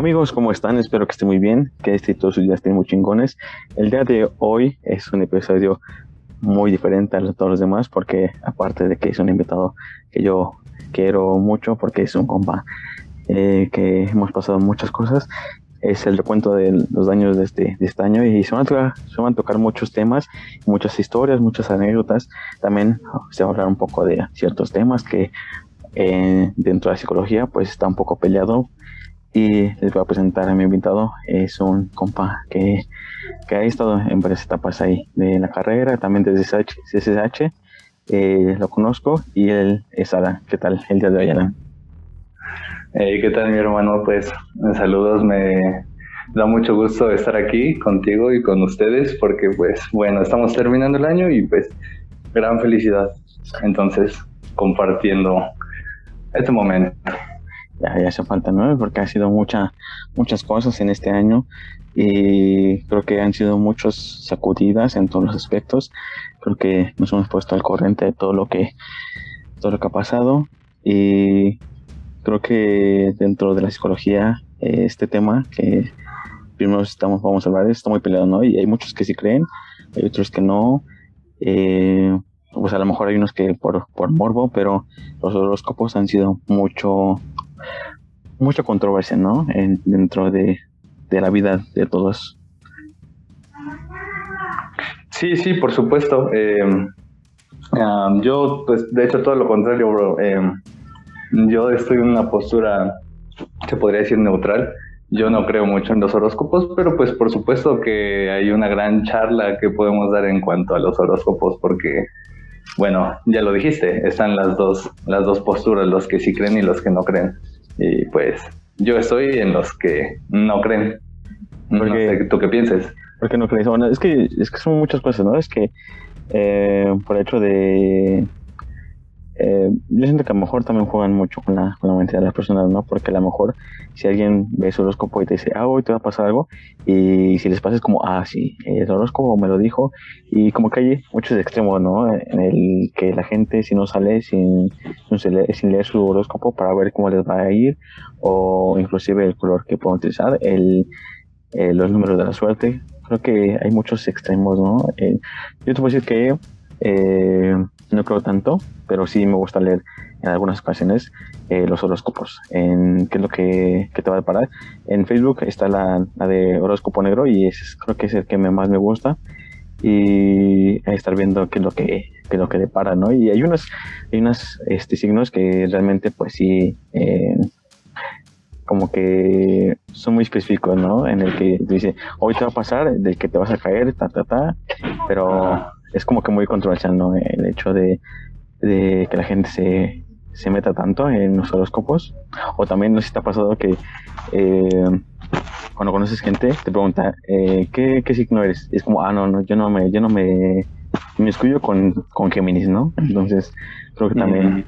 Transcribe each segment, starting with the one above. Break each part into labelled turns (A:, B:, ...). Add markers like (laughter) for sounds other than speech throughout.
A: Amigos, ¿cómo están? Espero que estén muy bien, que este y todos sus días muy chingones. El día de hoy es un episodio muy diferente a todos los demás porque aparte de que es un invitado que yo quiero mucho porque es un compa eh, que hemos pasado muchas cosas, es el recuento de los daños de este, de este año y se van, a tocar, se van a tocar muchos temas, muchas historias, muchas anécdotas. También se va a hablar un poco de ciertos temas que eh, dentro de la psicología pues está un poco peleado y les voy a presentar a mi invitado. Es un compa que, que ha estado en varias etapas ahí de la carrera, también desde CSH. Eh, lo conozco y él es Alan. ¿Qué tal el día de hoy, Alan?
B: ¿Qué tal, mi hermano? Pues saludos, me da mucho gusto estar aquí contigo y con ustedes porque, pues, bueno, estamos terminando el año y, pues, gran felicidad. Entonces, compartiendo este momento
A: ya, ya hace falta, ¿no? Porque ha sido mucha, muchas cosas en este año y creo que han sido muchas sacudidas en todos los aspectos. Creo que nos hemos puesto al corriente de todo lo que, todo lo que ha pasado y creo que dentro de la psicología eh, este tema que primero estamos, vamos a hablar está muy peleado, ¿no? Y hay muchos que sí creen, hay otros que no. Eh, pues a lo mejor hay unos que por, por morbo, pero los horóscopos han sido mucho mucha controversia, ¿no? En, dentro de, la vida de todos.
B: Sí, sí, por supuesto. Eh, um, yo, pues, de hecho, todo lo contrario, bro. Eh, yo estoy en una postura, se podría decir, neutral. Yo no creo mucho en los horóscopos, pero pues por supuesto que hay una gran charla que podemos dar en cuanto a los horóscopos, porque, bueno, ya lo dijiste, están las dos, las dos posturas, los que sí creen y los que no creen. Y pues yo estoy en los que no creen. no sé tú qué pienses.
A: ¿Por qué no crees? Bueno, es que, es que son muchas cosas, ¿no? Es que eh, por el hecho de eh, yo siento que a lo mejor también juegan mucho con la, con la mente de las personas, ¿no? Porque a lo mejor si alguien ve su horóscopo y te dice, ah, hoy te va a pasar algo, y si les pasa es como, ah, sí, el horóscopo me lo dijo, y como que hay muchos extremos, ¿no? En el que la gente si no sale sin, sin, leer, su horóscopo para ver cómo les va a ir, o inclusive el color que pueden utilizar, el, eh, los números de la suerte, creo que hay muchos extremos, ¿no? Eh, yo te puedo decir que eh, no creo tanto, pero sí me gusta leer en algunas ocasiones eh, los horóscopos. En qué es lo que, te va a deparar. En Facebook está la, de horóscopo negro y es, creo que es el que más me gusta. Y estar viendo qué es lo que, qué es lo que depara, ¿no? Y hay unos, hay unos este, signos que realmente, pues sí, eh, como que son muy específicos, ¿no? En el que dice, hoy te va a pasar, del que te vas a caer, ta, ta, ta, pero es como que muy controversial, ¿no? El hecho de, que la gente se, se, meta tanto en los horóscopos. O también no sé si te ha pasado que eh, cuando conoces gente te pregunta, eh, ¿qué, ¿qué, signo eres? Y es como, ah, no, no, yo no me, yo no me, me escucho con, con Géminis, ¿no? Entonces, creo que también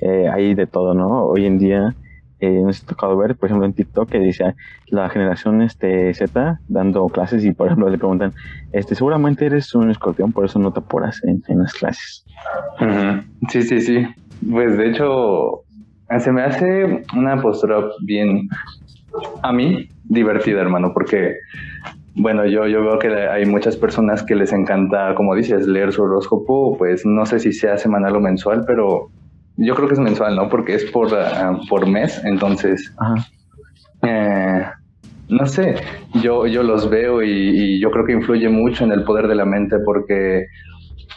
A: eh, hay de todo, ¿no? Hoy en día eh, nos ha tocado ver, por ejemplo, en TikTok que dice la generación este, Z dando clases y, por ejemplo, le preguntan, este, seguramente eres un escorpión, por eso no te apuras en, las clases.
B: Sí, sí, sí. Pues de hecho, se me hace una postura bien, a mí, divertida, hermano, porque, bueno, yo, yo veo que hay muchas personas que les encanta, como dices, leer su horóscopo, pues no sé si sea semanal o mensual, pero yo creo que es mensual, ¿no? Porque es por, ah, por mes, entonces... Eh, no sé, yo, yo los veo y, yo creo que influye mucho en el poder de la mente porque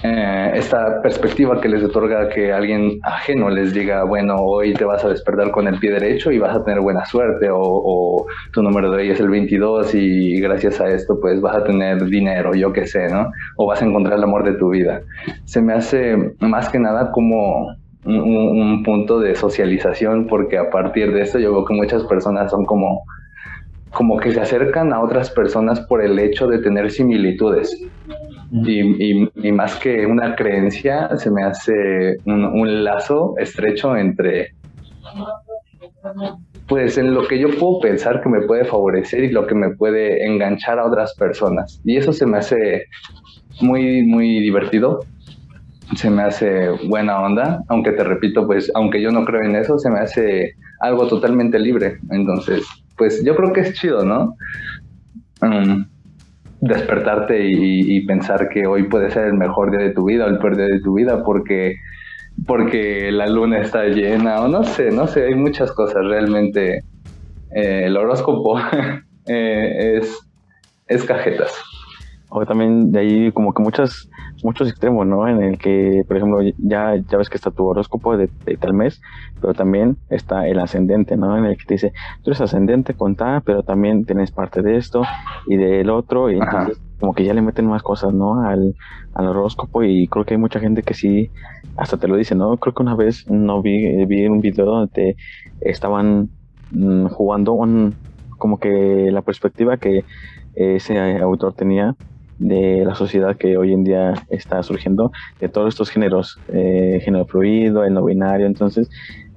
B: eh, esta perspectiva que les otorga que alguien ajeno les diga, bueno, hoy te vas a despertar con el pie derecho y vas a tener buena suerte o, o tu número de hoy es el 22 y gracias a esto pues vas a tener dinero, yo qué sé, ¿no? O vas a encontrar el amor de tu vida. Se me hace más que nada como un, punto de socialización porque a partir de esto yo veo que muchas personas son como como que se acercan a otras personas por el hecho de tener similitudes. Y, y, más que una creencia, se me hace un, un, lazo estrecho entre, pues, en lo que yo puedo pensar que me puede favorecer y lo que me puede enganchar a otras personas. Y eso se me hace muy, muy divertido se me hace buena onda, aunque te repito, pues aunque yo no creo en eso, se me hace algo totalmente libre. Entonces, pues yo creo que es chido, ¿no? Mm, despertarte y, pensar que hoy puede ser el mejor día de tu vida o el peor día de tu vida porque, porque la luna está llena o no sé, no sé, hay muchas cosas realmente. Eh, el horóscopo (laughs) eh, es, es cajetas.
A: O también de ahí como que muchas muchos extremos, ¿no? En el que, por ejemplo, ya, ya ves que está tu horóscopo de, tal mes, pero también está el ascendente, ¿no? En el que te dice, tú eres ascendente con tal, pero también tienes parte de esto y del otro, y entonces como que ya le meten más cosas, ¿no? Al, al horóscopo y creo que hay mucha gente que sí, hasta te lo dice, ¿no? Creo que una vez no vi, vi un video donde te estaban mm, jugando un, como que la perspectiva que ese autor tenía de la sociedad que hoy en día está surgiendo, de todos estos géneros, eh, género fluido, el no binario, entonces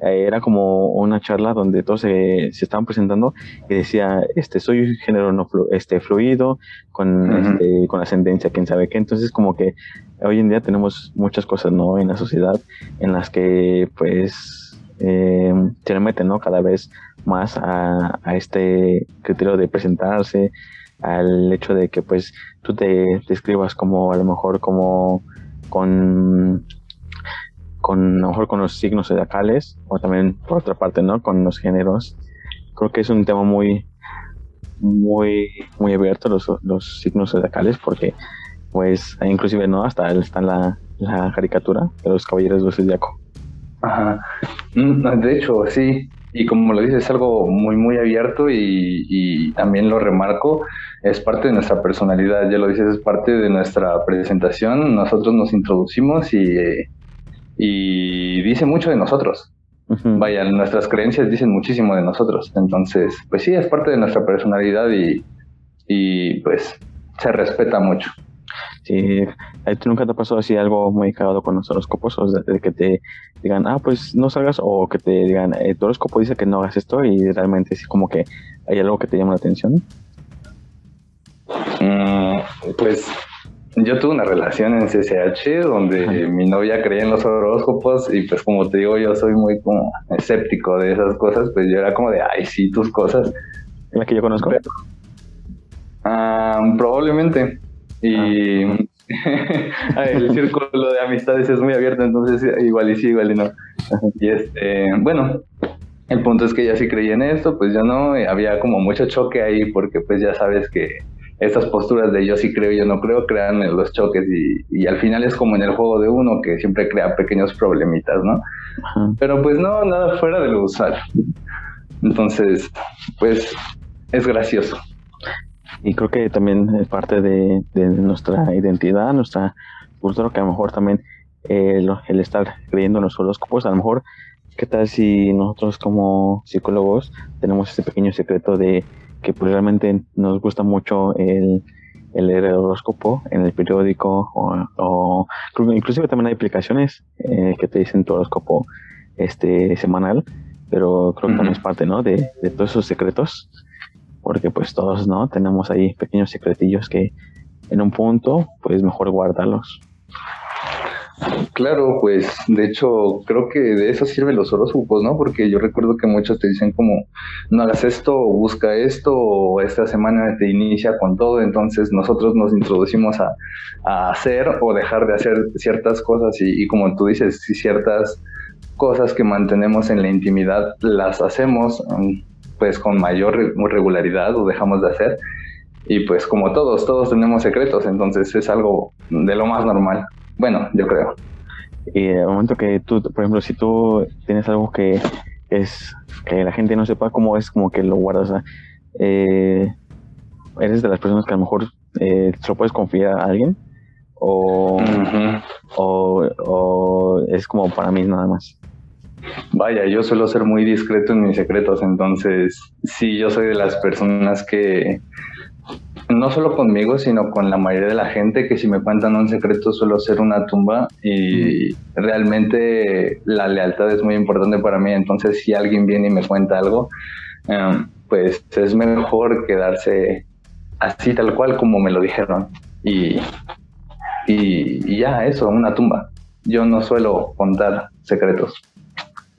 A: eh, era como una charla donde todos se, se, estaban presentando y decía, este, soy género no este, fluido, con, este, con ascendencia, quién sabe qué, entonces como que hoy en día tenemos muchas cosas, ¿no? En la sociedad en las que pues eh, se meten, ¿no? Cada vez más a, a este criterio de presentarse, al hecho de que pues tú te describas como a lo mejor como con a lo mejor con los signos zodiacales o también por otra parte no con los géneros. Creo que es un tema muy muy muy abierto los, los signos zodiacales porque pues inclusive no hasta está la, la caricatura de los caballeros del zodiaco.
B: Ajá. Mm, de hecho sí y como lo dices, es algo muy, muy abierto y, también lo remarco, es parte de nuestra personalidad, ya lo dices, es parte de nuestra presentación, nosotros nos introducimos y, y dice mucho de nosotros. Vaya, nuestras creencias dicen muchísimo de nosotros, entonces, pues sí, es parte de nuestra personalidad y, y pues se respeta mucho.
A: Sí, ¿tú nunca te ha pasado así algo muy cagado con los horóscopos? O de que te digan, ah, pues no salgas, o que te digan, eh, tu horóscopo dice que no hagas esto, y realmente sí como que hay algo que te llama la atención.
B: Mm, pues yo tuve una relación en CCH donde mi novia creía en los horóscopos y pues como te digo yo soy muy como escéptico de esas cosas, pues yo era como de, ay, sí, tus cosas.
A: ¿La que yo conozco?
B: Ah, probablemente. Y ah. (laughs) el círculo de amistades es muy abierto, entonces igual y sí, igual y no. Y este, bueno, el punto es que ya sí creí en esto, pues ya no, había como mucho choque ahí porque pues ya sabes que estas posturas de yo sí creo, yo no creo, crean los choques y, y al final es como en el juego de uno que siempre crea pequeños problemitas, ¿no? Pero pues no, nada fuera de lo usual. Entonces, pues es gracioso.
A: Y creo que también es parte de, nuestra identidad, nuestra cultura, que a lo mejor también eh, el estar creyendo en los horóscopos, a lo mejor, ¿qué tal si nosotros como psicólogos tenemos ese pequeño secreto de que pues realmente nos gusta mucho el, leer el horóscopo en el periódico o, inclusive también hay aplicaciones eh, que te dicen tu horóscopo este semanal, pero creo que también es parte ¿no? de, de todos esos secretos porque pues todos, ¿no? Tenemos ahí pequeños secretillos que en un punto, pues mejor guardarlos.
B: Claro, pues de hecho creo que de eso sirven los horóscopos, ¿no? Porque yo recuerdo que muchos te dicen como, no hagas esto, busca esto, o esta semana te inicia con todo, entonces nosotros nos introducimos a, hacer o dejar de hacer ciertas cosas y, y como tú dices, si ciertas cosas que mantenemos en la intimidad las hacemos, pues con mayor regularidad o dejamos de hacer. Y pues como todos, todos tenemos secretos, entonces es algo de lo más normal. Bueno, yo creo.
A: Y el momento que tú, por ejemplo, si tú tienes algo que es que la gente no sepa cómo es, como que lo guardas, eh, eres de las personas que a lo mejor eh, se lo puedes confiar a alguien o, o, o es como para mí nada más.
B: Vaya, yo suelo ser muy discreto en mis secretos, entonces sí, yo soy de las personas que, no solo conmigo, sino con la mayoría de la gente, que si me cuentan un secreto suelo ser una tumba y realmente la lealtad es muy importante para mí, entonces si alguien viene y me cuenta algo, em, pues es mejor quedarse así tal cual como me lo dijeron. Y, y ya, eso, una tumba. Yo no suelo contar secretos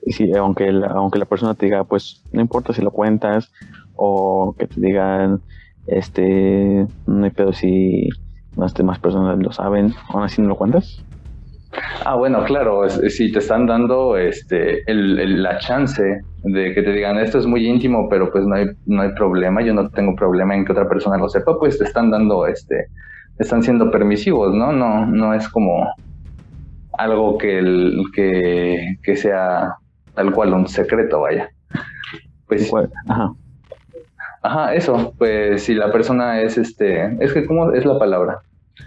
A: si, aunque, la, aunque la persona te diga, pues no importa si lo cuentas o que te digan, este, no hay pedo si las demás personas lo saben, aún así no lo cuentas.
B: Ah, bueno, claro, si te están dando este, la chance de que te digan esto es muy íntimo, pero pues no hay, no hay problema, yo no tengo problema en que otra persona lo sepa, pues te están dando, este, están siendo permisivos, ¿no? No, no es como algo que, el, que, que sea tal cual un secreto, vaya. Pues, ajá. Ajá, eso, pues si la persona es este, es que cómo es la palabra,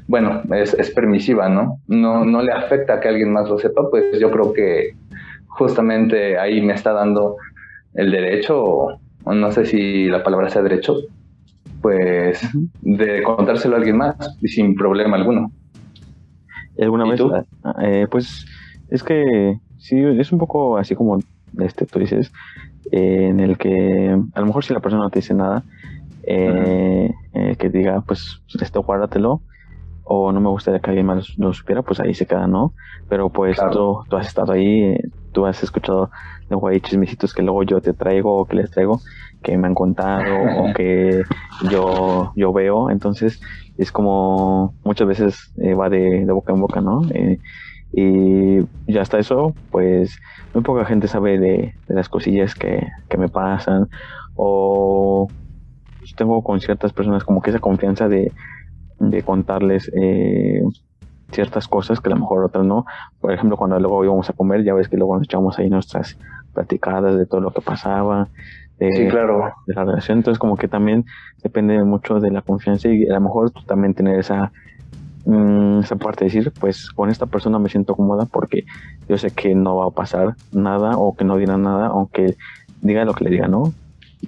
B: bueno, es, es, permisiva, ¿no? ¿no? No le afecta que alguien más lo sepa, pues yo creo que justamente ahí me está dando el derecho, o no sé si la palabra sea derecho, pues de contárselo a alguien más y sin problema alguno.
A: ¿Alguna vez? Eh, pues es que sí, es un poco así como este, tú dices, eh, en el que a lo mejor si la persona no te dice nada, eh, que diga, pues esto guárdatelo o no me gustaría que alguien más lo supiera, pues ahí se queda, ¿no? Pero pues tú, tú, has estado ahí, eh, tú has escuchado de guay chismecitos que luego yo te traigo o que les traigo, que me han contado o (laughs) que yo, yo veo, entonces es como muchas veces eh, va de, boca en boca, ¿no? Y ya hasta eso, pues muy poca gente sabe de, de las cosillas que, que me pasan o tengo con ciertas personas como que esa confianza de de contarles eh, ciertas cosas que a lo mejor otras no. Por ejemplo, cuando luego íbamos a comer, ya ves que luego nos echamos ahí nuestras platicadas de todo lo que pasaba.
B: sí, claro.
A: De la relación. Entonces, como que también depende mucho de la confianza y a lo mejor también tener esa, mm, esa parte de decir, pues con esta persona me siento cómoda porque yo sé que no va a pasar nada o que no dirá nada, aunque diga lo que le diga, ¿no?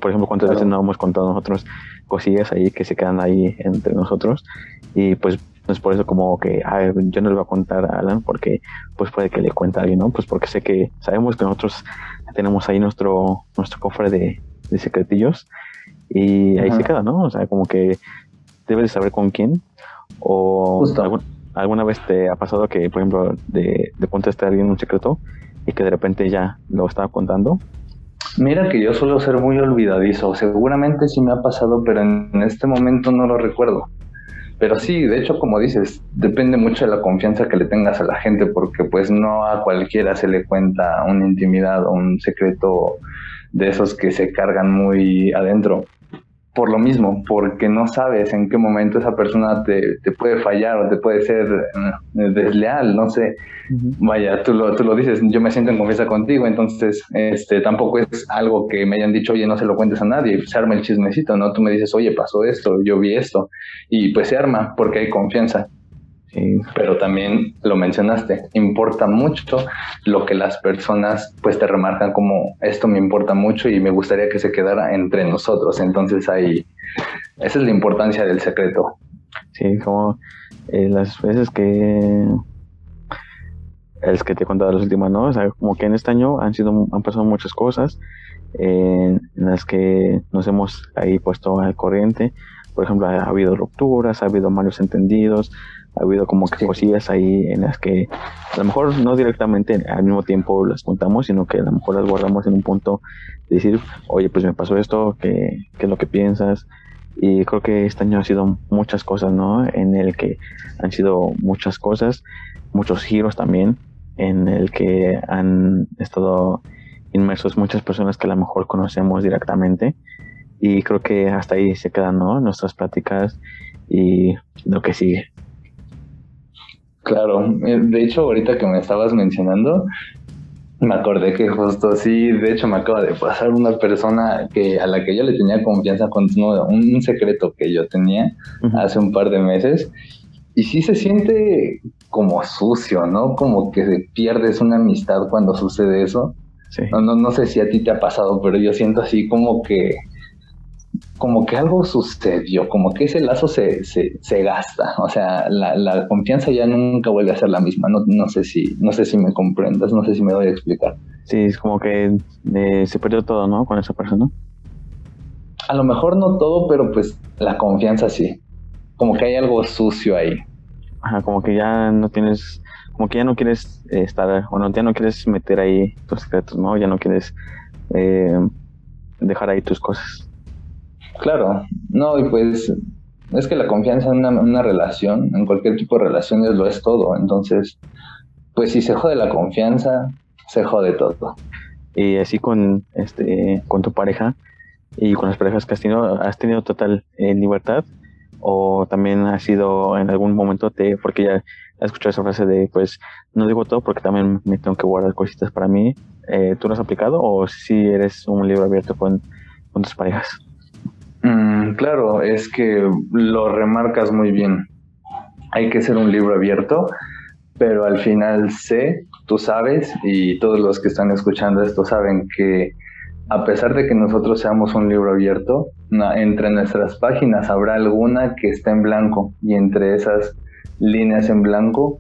A: Por ejemplo, cuántas veces no hemos contado nosotros cosillas ahí que se quedan ahí entre nosotros y pues es por eso como que yo no le voy a contar a Alan porque pues puede que le cuente a alguien, ¿no? Pues porque sé que sabemos que nosotros tenemos ahí nuestro nuestro cofre de, secretillos y ahí se queda, ¿no? O sea, como que debes de saber con quién o alguna vez te ha pasado que, por ejemplo, de, de contestar a alguien un secreto y que de repente ya lo estaba contando
B: Mira que yo suelo ser muy olvidadizo. Seguramente sí me ha pasado, pero en este momento no lo recuerdo. Pero sí, de hecho, como dices, depende mucho de la confianza que le tengas a la gente, porque pues no a cualquiera se le cuenta una intimidad o un secreto de esos que se cargan muy adentro por lo mismo, porque no sabes en qué momento esa persona te, te puede fallar o te puede ser eh, desleal, no sé. Vaya, tú lo, tú lo dices, yo me siento en confianza contigo, entonces este tampoco es algo que me hayan dicho, oye, no se lo cuentes a nadie, se arma el chismecito, ¿no? Tú me dices, oye, pasó esto, yo vi esto, y pues se arma porque hay confianza. Pero también lo mencionaste, importa mucho lo que las personas pues te remarcan como esto me importa mucho y me gustaría que se quedara entre nosotros. Entonces ahí, esa es la importancia del secreto.
A: Sí, como eh, las veces que es que te he contado las últimas, ¿no? Como que en este año han sido, han pasado muchas cosas eh, en las que nos hemos ahí puesto al corriente. Por ejemplo, ha habido rupturas, ha habido malos entendidos, ha habido como que cosillas ahí en las que a lo mejor no directamente al mismo tiempo las contamos, sino que a lo mejor las guardamos en un punto de decir, oye, pues me pasó esto, ¿qué, qué es lo que piensas? Y creo que este año ha sido muchas cosas, ¿no? En el que han sido muchas cosas, muchos giros también, en el que han estado inmersos muchas personas que a lo mejor conocemos directamente. Y creo que hasta ahí se quedan, ¿no? Nuestras prácticas y lo que sigue.
B: Claro, eh, de hecho ahorita que me estabas mencionando, me acordé que justo sí, de hecho me acaba de pasar una persona que a la que yo le tenía confianza con un, un secreto que yo tenía hace un par de meses y sí se siente como sucio, ¿no? Como que pierdes una amistad cuando sucede eso. No, no, no sé si a ti te ha pasado, pero yo siento así como que como que algo sucedió, como que ese lazo se, se, se gasta, o sea, la, la, confianza ya nunca vuelve a ser la misma, no, no, sé si, no sé si me comprendas, no sé si me doy a explicar.
A: Sí, es como que eh, se perdió todo, ¿no? Con esa persona.
B: A lo mejor no todo, pero pues la confianza sí, como que hay algo sucio ahí.
A: Ajá, como que ya no tienes, como que ya no quieres eh, estar, o no, ya no quieres meter ahí tus secretos, ¿no? Ya no quieres eh, dejar ahí tus cosas.
B: Claro, no, y pues es que la confianza en una, relación, en cualquier tipo de relaciones, lo es todo. Entonces, pues si se jode la confianza, se jode todo.
A: Y así con, este, con tu pareja y con las parejas que has tenido, ¿has tenido total eh, libertad? ¿O también ha sido en algún momento, te, porque ya he escuchado esa frase de, pues, no digo todo porque también me tengo que guardar cositas para mí. Eh, ¿Tú lo has aplicado o si eres un libro abierto con, con tus parejas?
B: Mm, claro, es que lo remarcas muy bien. Hay que ser un libro abierto, pero al final sé, tú sabes, y todos los que están escuchando esto saben que a pesar de que nosotros seamos un libro abierto, entre nuestras páginas habrá alguna que está en blanco y entre esas líneas en blanco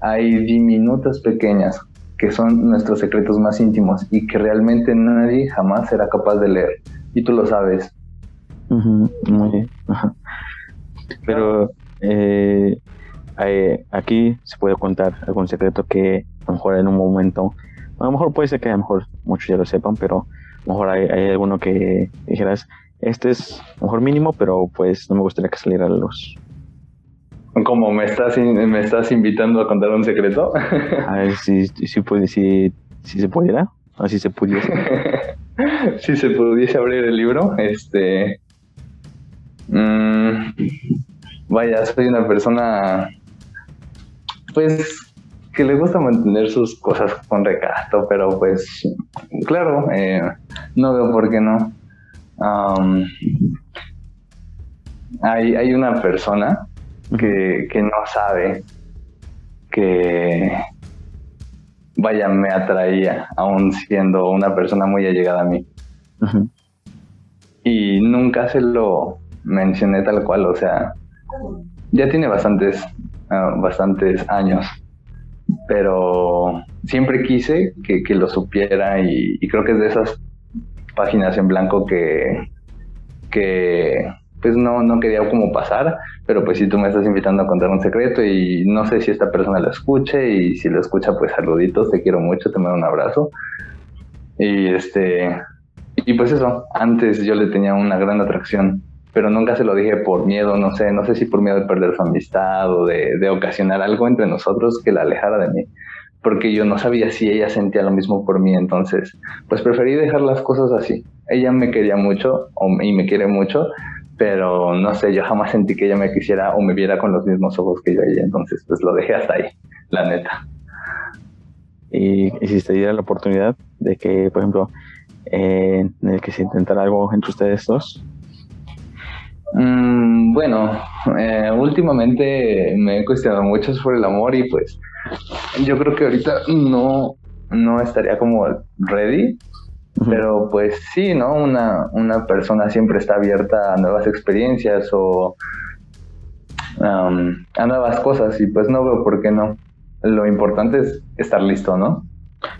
B: hay diminutas pequeñas que son nuestros secretos más íntimos y que realmente nadie jamás será capaz de leer. Y tú lo sabes,
A: muy bien. Pero eh, aquí se puede contar algún secreto que a lo mejor en un momento, a lo mejor puede ser que a lo mejor muchos ya lo sepan, pero a lo mejor hay, alguno que dijeras, este es a lo mejor mínimo, pero pues no me gustaría que saliera a la luz.
B: ¿Cómo me estás, me estás invitando a contar un secreto?
A: a ver si, si, puede, si, si se pudiera, o si se pudiese. (laughs)
B: si se pudiese abrir el libro, este, Mm, vaya, soy una persona, pues, que le gusta mantener sus cosas con recato, pero pues, claro, eh, no veo por qué no. hay, hay una persona que, que no sabe que, vaya, me atraía, aún siendo una persona muy allegada a mí. Y nunca se lo, mencioné tal cual, o sea, ya tiene bastantes, ah, bastantes años, pero siempre quise que, lo supiera y, creo que es de esas páginas en blanco que, que pues no, no quería como pasar, pero pues si tú me estás invitando a contar un secreto y no sé si esta persona lo escuche y si lo escucha pues saluditos, te quiero mucho, te mando un abrazo. Y este, y pues eso, antes yo le tenía una gran atracción pero nunca se lo dije por miedo, no sé, no sé si por miedo de perder su amistad o de, ocasionar algo entre nosotros que la alejara de mí, porque yo no sabía si ella sentía lo mismo por mí, entonces, pues preferí dejar las cosas así. Ella me quería mucho y me quiere mucho, pero no sé, yo jamás sentí que ella me quisiera o me viera con los mismos ojos que yo ella, entonces pues lo dejé hasta ahí, la neta.
A: Y, si se diera la oportunidad de que, por ejemplo, eh, en el que se intentara algo entre ustedes dos,
B: Mm, bueno, eh, últimamente me he cuestionado mucho sobre el amor y pues yo creo que ahorita no, no estaría como ready, pero pues sí, ¿no? Una, una persona siempre está abierta a nuevas experiencias o a nuevas cosas y pues no veo por qué no. Lo importante es estar listo, ¿no?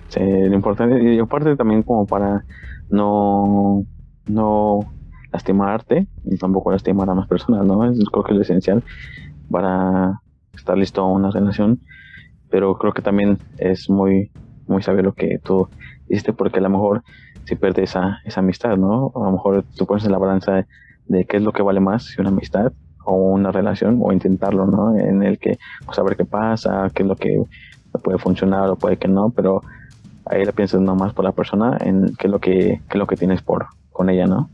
A: Sí, lo importante, y aparte también como para no, no lastimarte y tampoco lastimar a más personas, ¿no? Creo que es lo esencial para estar listo a una relación, pero creo que también es muy, muy sabio lo que tú hiciste porque a lo mejor si pierdes esa, esa amistad, ¿no? A lo mejor tú pones en la balanza de, qué es lo que vale más, si una amistad o una relación o intentarlo, ¿no? En el que pues, saber qué pasa, qué es lo que puede funcionar o puede que no, pero ahí la piensas más por la persona en qué es lo que, qué es lo que tienes por con ella, ¿no?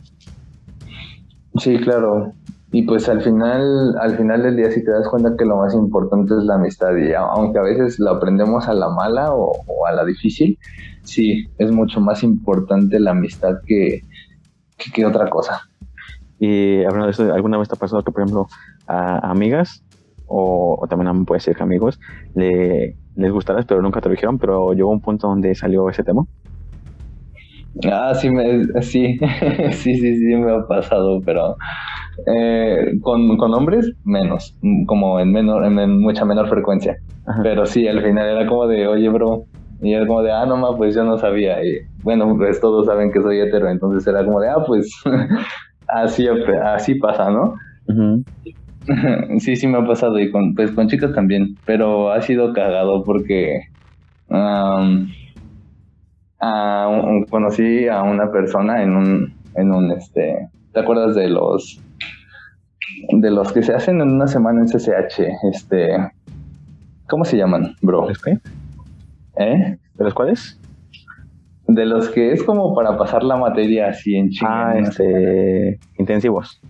B: Sí, claro. Y pues al final, al final del día, si te das cuenta que lo más importante es la amistad, y aunque a veces lo aprendemos a la mala o, a la difícil, sí, es mucho más importante la amistad que, que, otra cosa.
A: Y hablando de eso, ¿alguna vez te ha pasado que, por ejemplo, a amigas o, también puede ser que amigos le, les gustarás, pero nunca te lo dijeron, pero llegó un punto donde salió ese tema?
B: Ah, sí, me, sí, (laughs) sí, sí, sí, me ha pasado, pero eh, con, con, hombres menos, como en, menor, en, mucha menor frecuencia. Pero sí, al final era como de, oye, bro, y era como de, ah, no, ma, pues yo no sabía. Y bueno, pues todos saben que soy hetero, entonces era como de, ah, pues (laughs) así, así pasa, ¿no? (laughs) sí, sí me ha pasado y con, pues con chicas también, pero ha sido cagado porque conocí a una persona en un, en un, este, ¿Te acuerdas de los de los que se hacen en una semana en CCH? Este, ¿cómo se llaman, bro?
A: qué?
B: ¿Eh?
A: ¿De los cuáles?
B: De los que es como para pasar la materia así en
A: chinga. Ah, este, intensivos.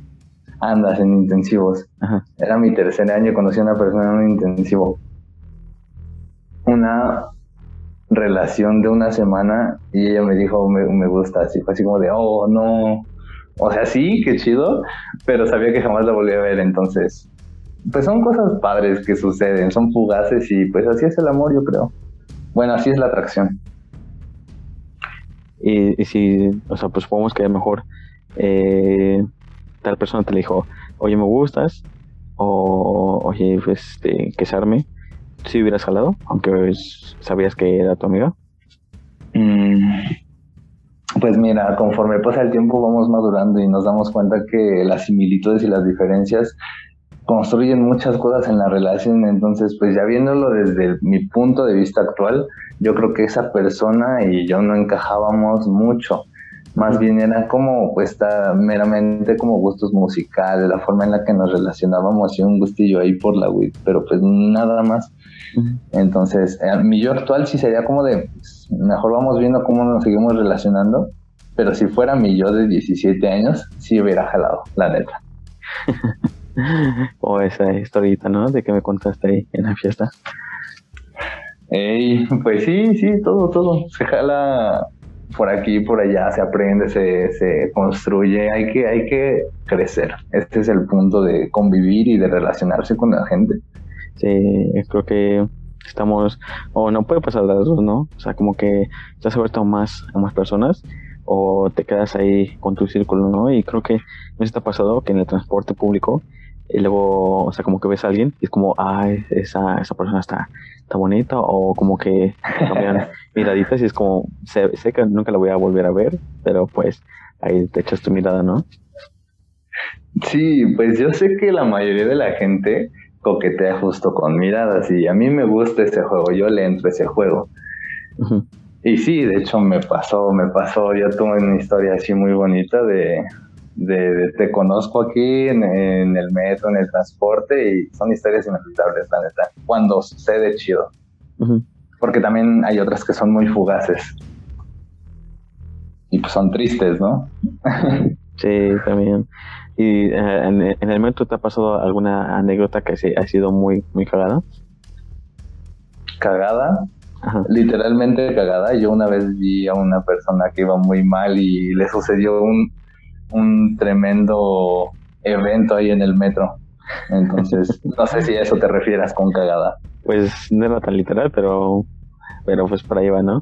B: Andas en intensivos.
A: Ajá.
B: Era mi tercer año, conocí a una persona en un intensivo. Una relación de una semana y ella me dijo, me, gusta, así fue así como de, oh, no. O sea, sí, qué chido, pero sabía que jamás la volví a ver, entonces, pues son cosas padres que suceden, son fugaces y pues así es el amor, yo creo. Bueno, así es la atracción.
A: Y, si, o sea, pues podemos que mejor eh, tal persona te dijo, oye, me gustas, o oye, pues, este, que se si hubieras jalado, aunque sabías que era tu amiga.
B: Mm, pues mira, conforme pasa el tiempo vamos madurando y nos damos cuenta que las similitudes y las diferencias construyen muchas cosas en la relación, entonces pues ya viéndolo desde mi punto de vista actual, yo creo que esa persona y yo no encajábamos mucho, más bien era como pues está meramente como gustos musicales, la forma en la que nos relacionábamos y un gustillo ahí por la WIT, pero pues nada más. Entonces, mi yo actual sí sería como de, pues, mejor vamos viendo cómo nos seguimos relacionando, pero si fuera mi yo de 17 años, sí hubiera jalado, la neta. (laughs)
A: o esa historita, ¿no? De que me contaste ahí en la fiesta.
B: Ey, pues sí, sí, todo, todo. Se jala por aquí, por allá, se aprende, se, se construye. Hay que, hay que crecer. Este es el punto de convivir y de relacionarse con la gente.
A: Sí, creo que estamos, o no puede pasar las dos, ¿no? O sea, como que has abierto más a más personas o te quedas ahí con tu círculo, ¿no? Y creo que me está pasado que en el transporte público y luego, o sea, como que ves a alguien y es como, ay, esa, esa persona está, está bonita, o como que (laughs) cambian miraditas y es como, sé, sé, que nunca la voy a volver a ver, pero pues ahí te echas tu mirada, ¿no?
B: Sí, pues yo sé que la mayoría de la gente coquetea justo con miradas y a mí me gusta ese juego, yo le entro a ese juego. Y sí, de hecho me pasó, me pasó, yo tuve una historia así muy bonita de, de, te conozco aquí en, el metro, en el transporte y son historias inevitables, la neta, cuando sucede chido. Porque también hay otras que son muy fugaces. Y pues son tristes, ¿no? (laughs)
A: sí, también. ¿Y eh, en, el metro te ha pasado alguna anécdota que ha sido muy, muy cagada?
B: ¿Cagada? Literalmente cagada. Yo una vez vi a una persona que iba muy mal y le sucedió un, un tremendo evento ahí en el metro. Entonces, (laughs) no sé si a eso te refieras con cagada.
A: Pues no era tan literal, pero, pero pues por ahí va, ¿no?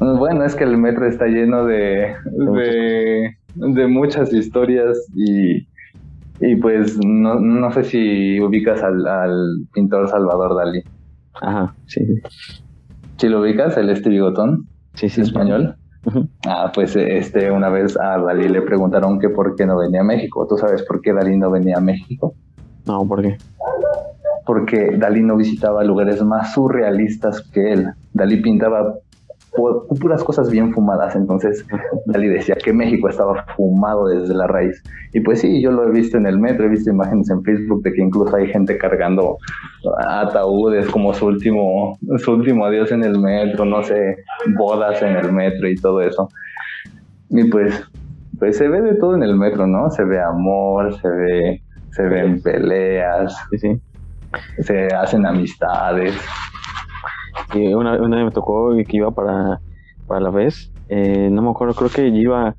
B: Bueno, es que el metro está lleno de, de, muchas historias y, y pues no, no sé si ubicas al, al pintor Salvador Dalí.
A: Ajá, sí.
B: ¿Si lo ubicas, el este bigotón?
A: Sí, sí.
B: Español. Ah, pues este, una vez a Dalí le preguntaron que por qué no venía a México. ¿Tú sabes por qué Dalí no venía a México?
A: No, ¿por qué?
B: Porque Dalí no visitaba lugares más surrealistas que él. Dalí pintaba puras cosas bien fumadas. Entonces, Dalí decía que México estaba fumado desde la raíz. Y pues sí, yo lo he visto en el metro, he visto imágenes en Facebook de que incluso hay gente cargando ataúdes como su último, su último adiós en el metro, no sé, bodas en el metro y todo eso. Y pues, pues se ve de todo en el metro, ¿no? Se ve amor, se ve, se ven peleas, se hacen amistades.
A: Una, una vez me tocó que iba para, para la vez, eh, no me acuerdo, creo que iba,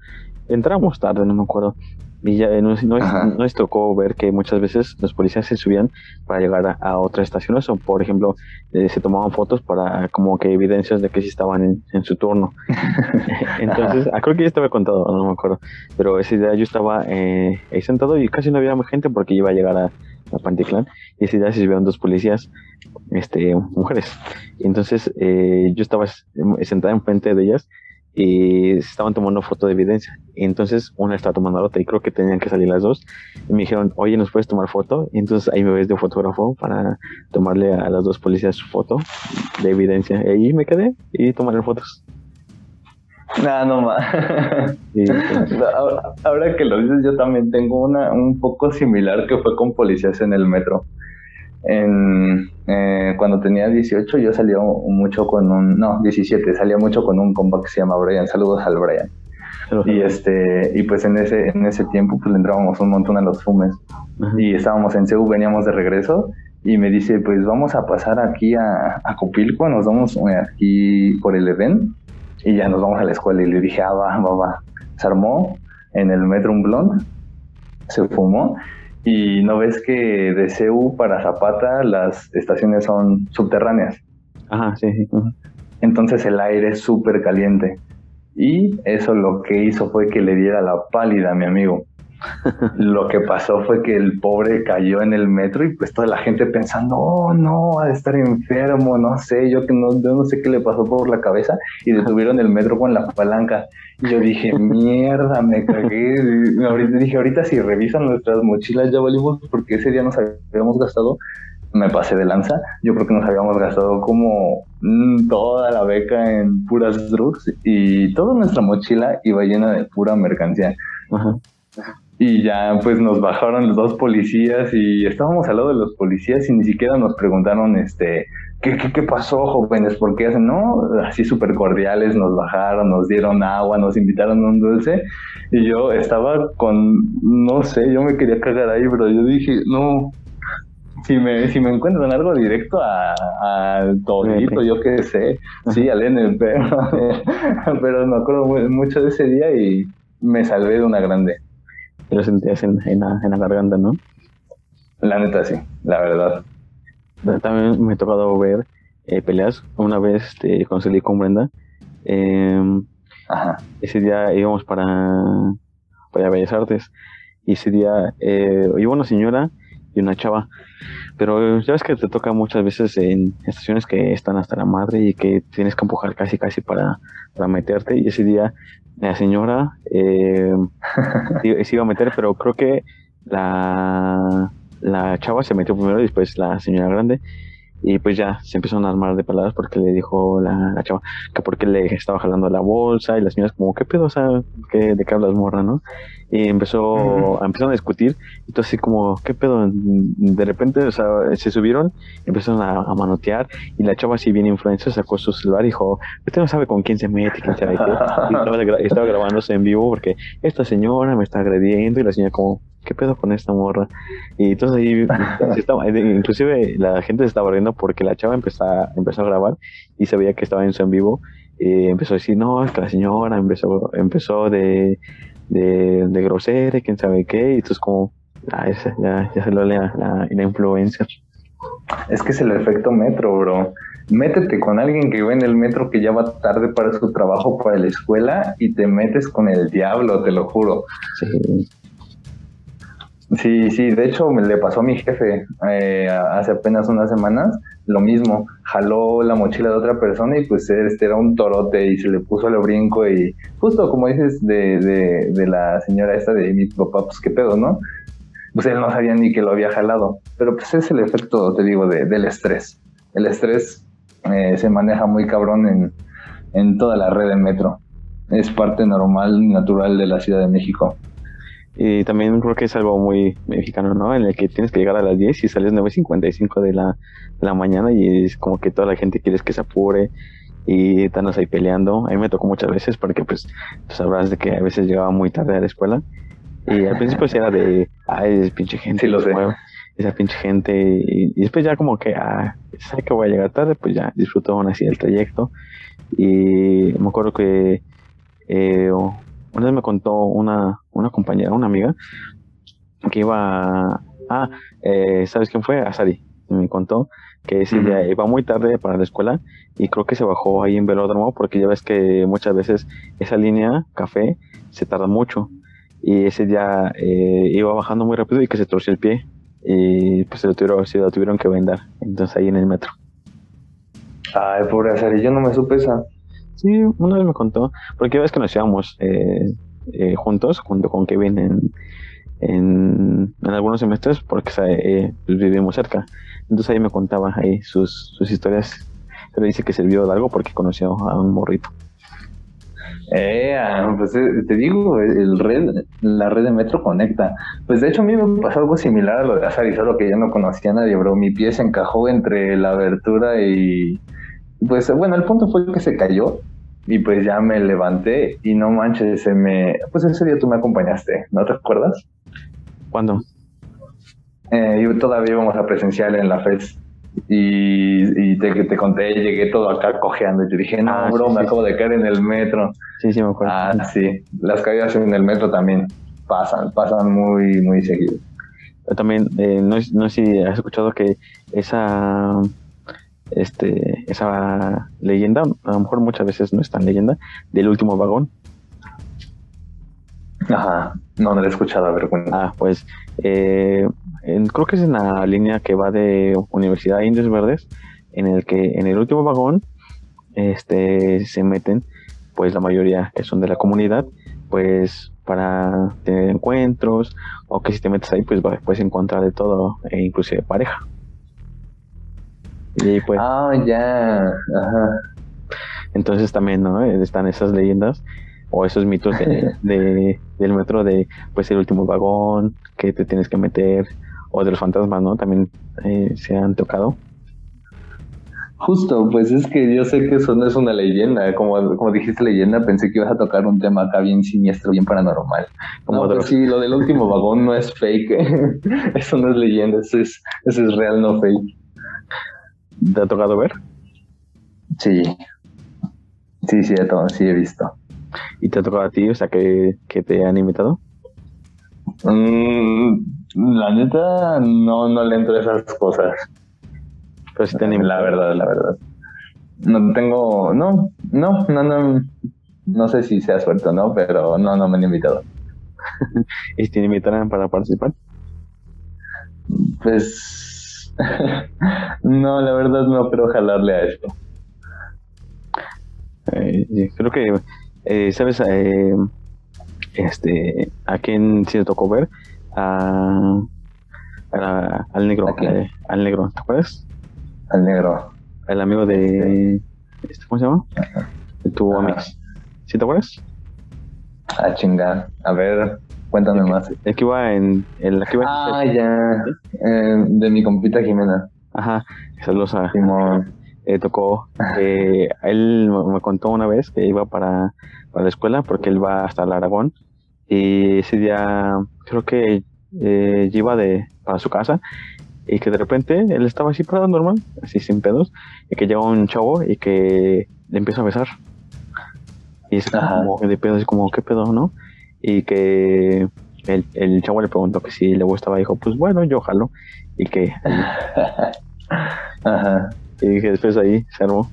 A: entramos tarde, no me acuerdo. Y ya eh, nos, nos, tocó ver que muchas veces los policías se subían para llegar a, otras estaciones o, por ejemplo, eh, se tomaban fotos para como que evidencias de que sí estaban en, su turno. (laughs) Entonces, ah, creo que ya estaba contado, no me acuerdo. Pero ese día yo estaba ahí sentado y casi no había gente porque iba a llegar a, a Panticlán. Y ese día se subieron dos policías este, mujeres. Entonces eh, yo estaba sentada enfrente de ellas y estaban tomando foto de evidencia. Entonces una estaba tomando la otra y creo que tenían que salir las dos. Y me dijeron, oye, ¿nos puedes tomar foto? Y entonces ahí me ves de fotógrafo para tomarle a las dos policías su foto de evidencia. Y ahí me quedé y tomarle fotos.
B: No, (laughs) no más. ahora, que lo dices, yo también tengo una un poco similar que fue con policías en el metro. En, eh, cuando tenía 18 yo salía mucho con un, no, 17, salía mucho con un compa que se llama Brian. Saludos al Brian. Y este, y pues en ese, en ese tiempo pues le entrábamos un montón a los fumes. Y estábamos en CEU, veníamos de regreso y me dice, pues vamos a pasar aquí a, a Copilco, nos vamos eh, aquí por el evento y ya nos vamos a la escuela y le dije, ah, va, va, va. Se armó en el metro un blond, se fumó y no ves que de CEU para Zapata las estaciones son subterráneas.
A: Ajá, sí, sí.
B: Entonces el aire es súper caliente. Y eso lo que hizo fue que le diera la pálida a mi amigo. Lo que pasó fue que el pobre cayó en el metro y pues toda la gente pensando, oh no, ha de estar enfermo, no sé, yo que no, no sé qué le pasó por la cabeza y detuvieron el metro con la palanca. Y yo dije, mierda, me cagué. Ahorita dije, ahorita si revisan nuestras mochilas ya valimos porque ese día nos habíamos gastado me pasé de lanza. Yo creo que nos habíamos gastado como mm, toda la beca en puras drugs y toda nuestra mochila iba llena de pura mercancía. Ajá. Y ya pues nos bajaron los dos policías y estábamos al lado de los policías y ni siquiera nos preguntaron este ¿qué, qué, qué pasó jóvenes? ¿Por qué hacen? No, así súper cordiales, nos bajaron, nos dieron agua, nos invitaron a un dulce y yo estaba con, no sé, yo me quería cagar ahí, pero yo dije, no, si me, si me encuentran algo directo al todito, yo qué sé, sí, al NP, (laughs) pero me acuerdo mucho de ese día y me salvé de una grande
A: lo sentías en, en, la, en la garganta, ¿no?
B: La neta, sí, la verdad.
A: También me ha tocado ver eh, peleas. Una vez este, cuando salí con Brenda, eh, ese día íbamos para, para Bellas Artes. Y ese día eh, iba una señora y una chava. Pero ya ves que te toca muchas veces en estaciones que están hasta la madre y que tienes que empujar casi casi para, para meterte. Y ese día la señora eh, (laughs) se iba a meter, pero creo que la, la chava se metió primero y después la señora grande. Y pues ya se empezaron a armar de palabras porque le dijo la, la chava que porque le estaba jalando la bolsa y las señoras como, ¿qué pedo? O sea, ¿qué, ¿de qué hablas morra, no? Y empezó, empezaron a discutir, y todo así como, ¿qué pedo? De repente, o sea, se subieron, empezaron a, manotear, y la chava así bien influencer sacó su celular y dijo, usted no sabe con quién se mete, quién sabe qué. Y estaba, grabándose en vivo porque esta señora me está agrediendo, y la señora como, ¿qué pedo con esta morra? Y entonces ahí, (laughs) estaba, inclusive la gente se estaba riendo porque la chava empezó a, empezó a grabar y se veía que estaba en su en vivo y empezó a decir, no, es que la señora empezó, empezó de, de, de grosera, quién sabe qué, y entonces como, ah, ya, ya se lo lea la, la influencia.
B: Es que es el efecto metro, bro. Métete con alguien que va en el metro que ya va tarde para su trabajo, para la escuela, y te metes con el diablo, te lo juro. Sí. Sí, sí, de hecho me le pasó a mi jefe eh, hace apenas unas semanas lo mismo, jaló la mochila de otra persona y pues este era un torote y se le puso al brinco y justo como dices de, de, de la señora esta de mi papá, pues qué pedo, ¿no? Pues él no sabía ni que lo había jalado, pero pues es el efecto, te digo, de, del estrés. El estrés eh, se maneja muy cabrón en, en toda la red de metro. Es parte normal, natural de la Ciudad de México.
A: Y también creo que es algo muy mexicano, ¿no? En el que tienes que llegar a las 10 y sales 9.55 de la, de la mañana y es como que toda la gente quiere que se apure y están ahí peleando. A mí me tocó muchas veces porque pues sabrás de que a veces llegaba muy tarde a la escuela y al principio era de, ay, es pinche gente.
B: Sí, lo sé.
A: esa pinche gente y, después ya como que, ah, sé que voy a llegar tarde, pues ya disfruto aún así del trayecto. Y me acuerdo que eh, una vez me contó una, una compañera, una amiga, que iba Ah, eh, ¿sabes quién fue? Asari. Me contó que ese día iba muy tarde para la escuela y creo que se bajó ahí en velódromo porque ya ves que muchas veces esa línea café se tarda mucho y ese día eh, iba bajando muy rápido y que se torció el pie y pues se lo tuvieron, se lo tuvieron que vender entonces ahí en el metro.
B: Ay, pobre Asari, yo no me supe esa.
A: Sí, una vez me contó, porque ves que nos íbamos eh, eh, juntos, junto con Kevin en, en, algunos semestres, porque eh, pues, vivimos cerca. Entonces ahí me contaba ahí sus, sus historias. Pero dice que sirvió de algo porque conoció a un morrito.
B: Eh, pues eh, te digo, el red, la red de metro conecta. Pues de hecho a mí me pasó algo similar a lo de Azar que yo no conocía a nadie, bro. Mi pie se encajó entre la abertura y... Pues bueno, el punto fue que se cayó y pues ya me levanté y no manches, se me... Pues ese día tú me acompañaste, ¿no te acuerdas?
A: ¿Cuándo?
B: Eh, todavía íbamos a presencial en la FES y, te, te conté, llegué todo acá cojeando y te dije, no, ah, bro, me acabo de caer en el metro.
A: Sí, sí, me acuerdo.
B: Ah, sí. Las caídas en el metro también pasan, pasan muy, muy seguido.
A: También, eh, no, no sé si has escuchado que esa este esa leyenda, a lo mejor muchas veces no es tan leyenda, del último vagón.
B: Ajá, no, no lo he escuchado, a ver,
A: Ah, pues eh, creo que es en la línea que va de Universidad Indios Verdes, en el que en el último vagón este, se meten, pues la mayoría que son de la comunidad, pues para tener encuentros, o que si te metes ahí, pues puedes encontrar de todo, e inclusive pareja.
B: Y pues. Ah, ya. Ajá.
A: Entonces también, ¿no? Están esas leyendas o esos mitos (laughs) de, del metro de, pues, el último vagón, que te tienes que meter, o de los fantasmas, ¿no? También eh, se han tocado.
B: Justo, pues es que yo sé que eso no es una leyenda, como, como dijiste leyenda, pensé que ibas a tocar un tema acá bien siniestro, bien paranormal. Como no, pues sí, lo del último vagón no es fake, (laughs) eso no es leyenda, eso es, eso es real, no fake.
A: ¿Te ha tocado ver?
B: Sí. Sí, sí, sí he visto.
A: ¿Y te ha tocado a ti? O sea, que, te han invitado.
B: Mm, la neta, no, no le entro a esas cosas.
A: Pero sí te han invitado.
B: La verdad, la verdad. No tengo, no, no, no, no, no sé si sea suerte o no, pero no, no me han invitado. (laughs)
A: ¿Y te invitarán para participar?
B: Pues (laughs) no, la verdad no quiero jalarle a esto.
A: Eh, creo que, eh, ¿sabes? Eh, este, ¿A quién sí le tocó ver? A, al negro. al negro, ¿te acuerdas?
B: Al negro.
A: El amigo de... Este, ¿Cómo se llama? De tu amigo. ¿Sí te acuerdas?
B: A chingar. A ver, Cuéntame más.
A: El que iba en. El, que iba
B: ah, ya. Eh, de mi compita Jimena.
A: Ajá. Saludos a. Simón. (laughs) Eh, tocó. Eh, él me contó una vez que iba para, para la escuela porque él va hasta el Aragón. Y ese día creo que eh, iba de, para su casa y que de repente él estaba así parado normal, así sin pedos, y que llega un chavo y que le empieza a besar. Y es como de pedo, así como, ¿qué pedo, no? Y que el, el chavo le preguntó que si le gustaba, dijo, pues bueno, yo jalo, y que... (laughs) Ajá. Y que después ahí se armó.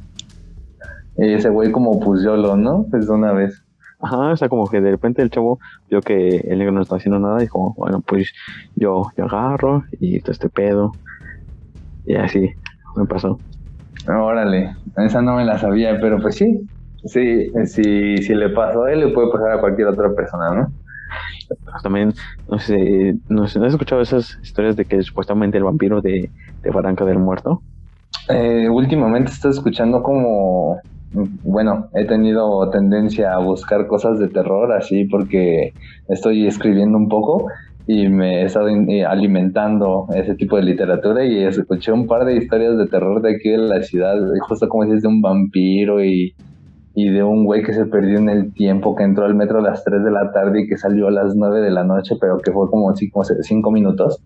B: Y ese güey como pues yo lo, ¿no? Pues de una vez.
A: Ajá, o sea, como que de repente el chavo vio que el negro no estaba haciendo nada y dijo, bueno, pues yo, yo agarro y todo este pedo. Y así me pasó.
B: Órale, esa no me la sabía, pero pues sí, Sí, si, si le pasó a él, le puede pasar a cualquier otra persona, ¿no?
A: También, no sé, no sé, ¿has escuchado esas historias de que supuestamente el vampiro de, de Barranca del Muerto?
B: Eh, últimamente estoy escuchando como, bueno, he tenido tendencia a buscar cosas de terror así porque estoy escribiendo un poco y me he estado eh, alimentando ese tipo de literatura y escuché un par de historias de terror de aquí de la ciudad, justo como si es de un vampiro y y de un güey que se perdió en el tiempo, que entró al metro a las 3 de la tarde y que salió a las 9 de la noche, pero que fue como 5 minutos.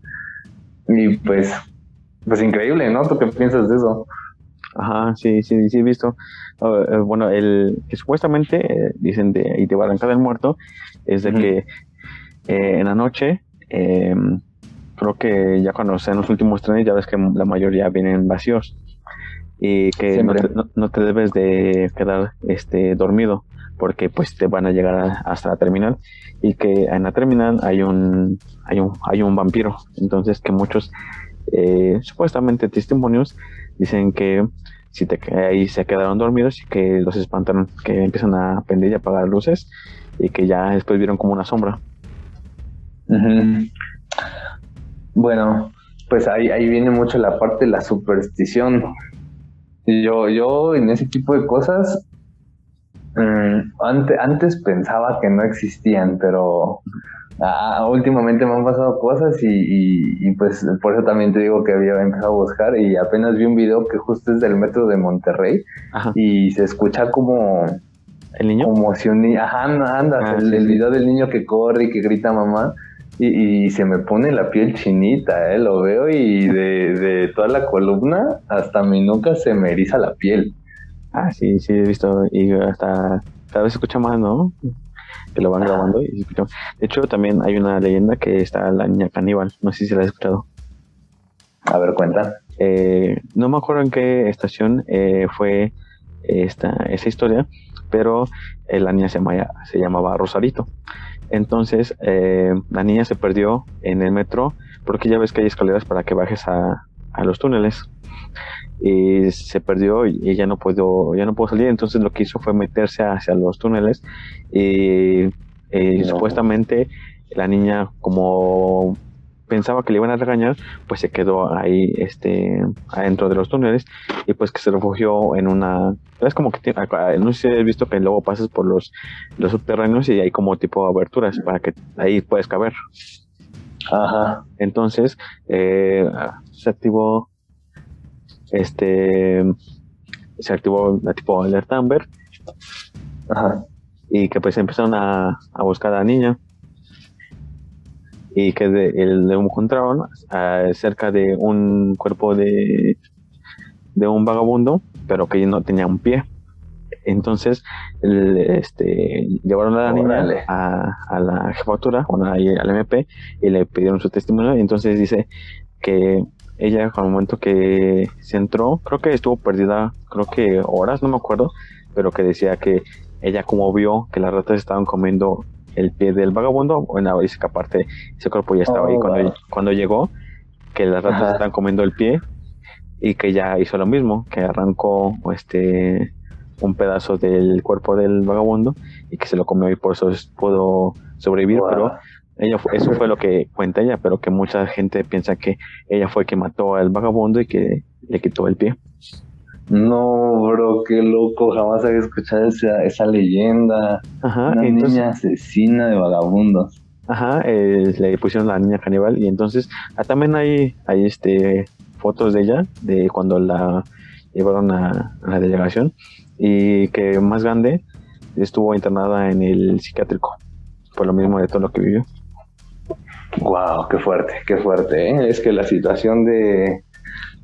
B: Y pues, pues increíble, ¿no? ¿Tú qué piensas de eso?
A: Ajá, sí, sí, sí, he visto. Eh, bueno, el que supuestamente eh, dicen de, y de Barranca del Muerto es de que eh, en la noche, em, creo que ya cuando sean los últimos trenes, ya ves que la mayoría vienen vacíos y que no te, debes de quedar este dormido porque pues te van a llegar hasta la terminal y que en la terminal hay un hay un hay un vampiro. Entonces que muchos eh, supuestamente testimonios dicen que si te ahí se quedaron dormidos y que los espantaron que empiezan a prender y apagar luces y que ya después vieron como una sombra.
B: Bueno pues ahí, ahí viene mucho la parte de la superstición yo, yo en ese tipo de cosas, Mm, antes, antes pensaba que no existían, pero ah, últimamente me han pasado cosas y, pues por eso también te digo que había empezado a buscar y apenas vi un video que justo es del metro de Monterrey y se escucha como...
A: ¿El niño?
B: Como si un niño... Ajá, anda, ah, el, video del niño que corre y que grita mamá. Y, se me pone la piel chinita, ¿eh? Lo veo y de, de toda la columna hasta mi nuca se me eriza la piel.
A: Ah, sí, sí, he visto. Y hasta cada vez se escucha más, ¿no? Que lo van grabando y se escucha. De hecho, también hay una leyenda que está la niña caníbal. No sé si la has escuchado.
B: A ver, cuenta.
A: Eh, no me acuerdo en qué estación eh, fue esta, esa historia, pero eh, la niña se, se llamaba Rosarito. Entonces, la niña se perdió en el metro porque ya ves que hay escaleras para que bajes a, a los túneles. Y se perdió y ya no pudo, ya no pudo salir, entonces lo que hizo fue meterse hacia los túneles y, supuestamente la niña como pensaba que le iban a regañar, pues se quedó ahí este adentro de los túneles y pues que se refugió en una es como que tiene, no sé si has visto que luego pasas por los los subterráneos y hay como tipo aberturas para que ahí puedes caber.
B: Ajá.
A: Entonces eh, se activó este se activó la tipo alerta Amber y que pues empezaron a, a buscar a la niña y que de, el, encontraron cerca de un cuerpo de de un vagabundo pero que no tenía un pie. Entonces este llevaron a la niña a, a, la jefatura bueno, al MP y le pidieron su testimonio. Y entonces dice que ella al momento que se entró, creo que estuvo perdida, creo que horas, no me acuerdo, pero que decía que ella como vio que las ratas estaban comiendo el pie del vagabundo, bueno, dice que aparte ese cuerpo ya estaba ahí oh, cuando, cuando llegó, que las ratas estaban comiendo el pie y que ella hizo lo mismo, que arrancó este un pedazo del cuerpo del vagabundo y que se lo comió y por eso pudo sobrevivir, pero ella eso fue lo que cuenta ella, pero que mucha gente piensa que ella fue que mató al vagabundo y que le quitó el pie.
B: No, bro, qué loco, jamás había escuchado esa, esa leyenda. Ajá, Una niña asesina de vagabundos.
A: Ajá, eh, le pusieron la niña caníbal y entonces ah, también hay, hay este fotos de ella, de cuando la llevaron a, a la delegación y que más grande estuvo internada en el psiquiátrico por lo mismo de todo lo que vivió.
B: Wow, qué fuerte, qué fuerte. ¿eh? Es que la situación de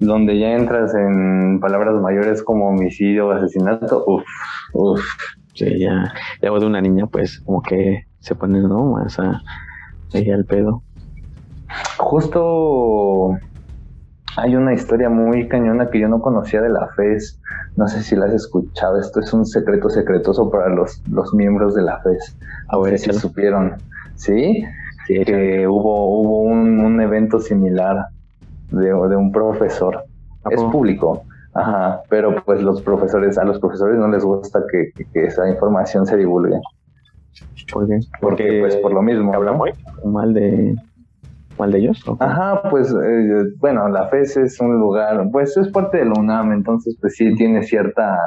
B: donde ya entras en palabras mayores como homicidio o asesinato, uff, uff.
A: Sí, ya, luego de una niña, pues como que se pone, ¿no? Más a, ahí al pedo.
B: Justo hay una historia muy cañona que yo no conocía de la FES. No sé si la has escuchado. Esto es un secreto secretoso para los, los miembros de la FES. A ver si supieron. ¿Sí? que hubo, hubo un, evento similar de, de un profesor. Es público, ajá, pero pues los profesores, a los profesores no les gusta que, esa información se divulgue.
A: ¿Por qué?
B: Porque, pues por lo mismo.
A: ¿Habla muy mal de, mal de ellos?
B: Ajá, pues eh, bueno, la FES es un lugar, pues es parte de la UNAM, entonces pues sí tiene cierta,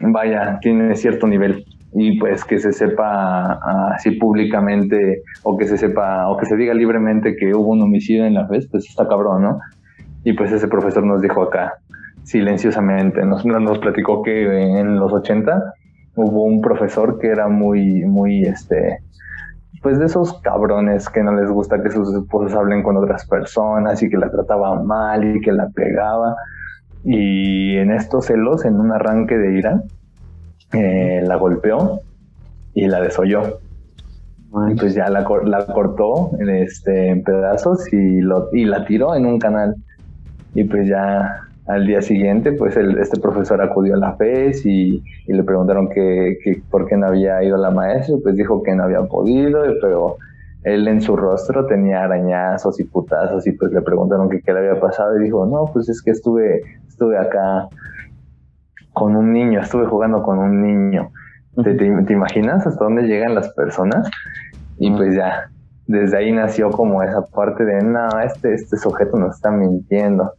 B: vaya, tiene cierto nivel y pues que se sepa así públicamente o que se sepa o que se diga libremente que hubo un homicidio en la FES, pues está cabrón, ¿no? Y pues ese profesor nos dijo acá, silenciosamente, nos, nos platicó que en los 80 hubo un profesor que era muy, muy, este, pues de esos cabrones que no les gusta que sus esposos hablen con otras personas y que la trataba mal y que la pegaba. Y en estos celos, en un arranque de ira, eh, la golpeó y la desoyó. Y pues ya la, la cortó este, en pedazos y, lo, y la tiró en un canal. Y pues ya al día siguiente, pues el, este profesor acudió a la FES y, le preguntaron que, por qué no había ido la maestra, pues dijo que no había podido, pero él en su rostro tenía arañazos y putazos y pues le preguntaron que qué le había pasado y dijo, no, pues es que estuve, estuve acá con un niño, estuve jugando con un niño. ¿Te, te, imaginas hasta dónde llegan las personas? Y pues ya, desde ahí nació como esa parte de, no, este, este sujeto nos está mintiendo.